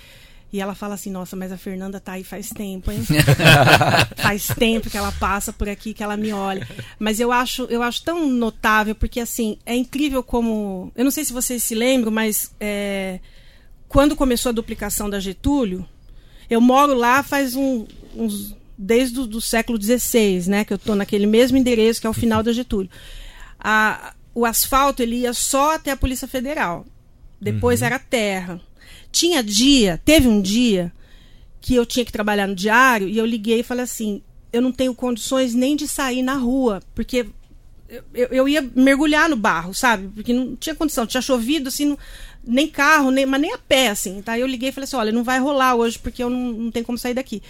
E ela fala assim: "Nossa, mas a Fernanda tá aí faz tempo, hein? faz tempo que ela passa por aqui, que ela me olha". Mas eu acho, eu acho tão notável porque assim, é incrível como, eu não sei se vocês se lembram, mas é, quando começou a duplicação da Getúlio, eu moro lá faz um- uns desde o do século XVI, né, que eu tô naquele mesmo endereço que é o final da Getúlio. A- o asfalto ele ia só até a Polícia Federal. Depois era terra. Tinha dia, teve um dia que eu tinha que trabalhar no diário e eu liguei e falei assim: eu não tenho condições nem de sair na rua, porque eu, eu- ia mergulhar no barro, sabe? Porque não tinha condição, tinha chovido, assim, não- nem carro, nem, mas nem a pé, assim. Tá? Eu liguei e falei assim: olha, não vai rolar hoje porque eu não, não tenho como sair daqui.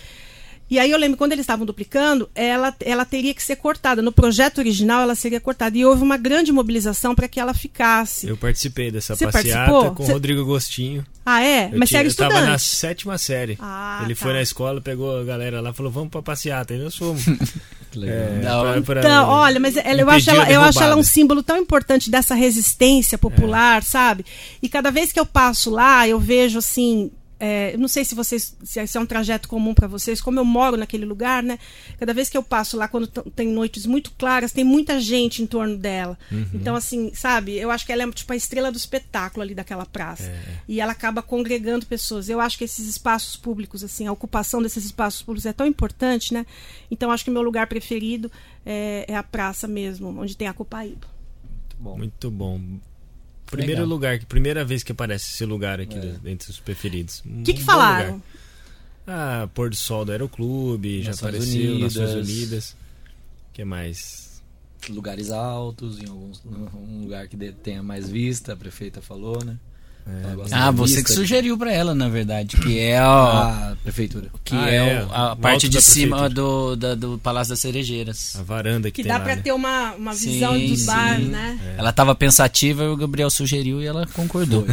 E aí eu lembro quando eles estavam duplicando, ela, ela teria que ser cortada. No projeto original, ela seria cortada. E houve uma grande mobilização para que ela ficasse. Eu participei dessa Você passeata participou? com o Você- Rodrigo Agostinho. Ah, é? Eu mas tinha- você era eu tava na estudante. sétima série. Ah, Ele tá. foi na escola, pegou a galera lá e falou: vamos pra passeata. E nós fomos. É, Da hora. pra- pra Então, olha, mas ela, eu, acho ela, eu acho ela um símbolo tão importante dessa resistência popular, sabe? E cada vez que eu passo lá, eu vejo assim. É, não sei se vocês se esse é um trajeto comum para vocês, como eu moro naquele lugar, né? Cada vez que eu passo lá, quando tem noites muito claras, tem muita gente em torno dela. Uhum. Então, assim, sabe? Eu acho que ela é tipo a estrela do espetáculo ali daquela praça. É. E ela acaba congregando pessoas. Eu acho que esses espaços públicos, assim, a ocupação desses espaços públicos é tão importante, né? Então, acho que o meu lugar preferido é, é a praça mesmo, onde tem a Copaíba. Bom. Muito bom. Primeiro Legal. lugar, primeira vez que aparece esse lugar aqui do- entre os preferidos. O que, que falaram? Ah, Pôr do Sol do Aeroclube, já Nações apareceu, Unidas. Nações Unidas. O que mais? Lugares altos, em alguns, um lugar que tenha mais vista, a prefeita falou, né? Gosta Ah, você que sugeriu pra ela, na verdade, que é o, Ah, prefeitura. que Ah, é, é, a parte de da cima do, da- do Palácio das Cerejeiras. A varanda que, Que tem dá pra né? ter uma, uma Sim, visão sim. bares, né? Ela tava pensativa e o Gabriel sugeriu e ela concordou.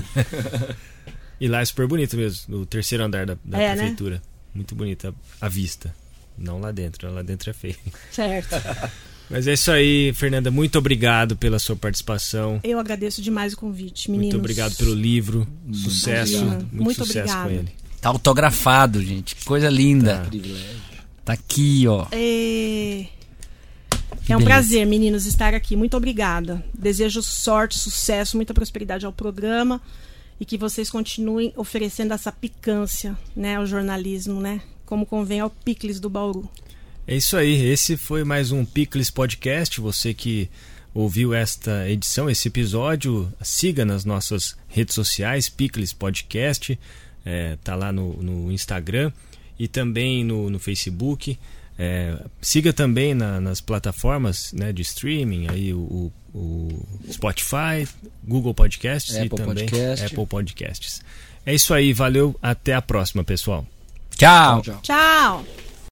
E lá é super bonito mesmo, no terceiro andar da, da É, né? prefeitura. Muito bonita a vista. Não lá dentro, lá dentro é feio. Certo. Mas é isso aí, Fernanda. Muito obrigado pela sua participação. Eu agradeço demais o convite, meninos. Muito obrigado pelo livro. Sucesso. obrigada. Muito, Muito sucesso obrigada. com ele. Tá autografado, gente. Que coisa linda. Tá. Privilégio. Tá aqui, ó. É... É um prazer, meninos, estar aqui. Muito obrigada. Desejo sorte, sucesso, muita prosperidade ao programa e que vocês continuem oferecendo essa picância, né, ao jornalismo, né, como convém ao Picles do Bauru. É isso aí. Esse foi mais um Picles Podcast. Você que ouviu esta edição, esse episódio, siga nas nossas redes sociais, Picles Podcast. É, tá lá no, no Instagram e também no, no Facebook. É, siga também na- nas plataformas né, de streaming, aí o, o- Spotify, Google Podcasts e Apple também Podcast. Apple Podcasts. É isso aí, valeu, até a próxima, pessoal. Tchau. Tchau. Tchau.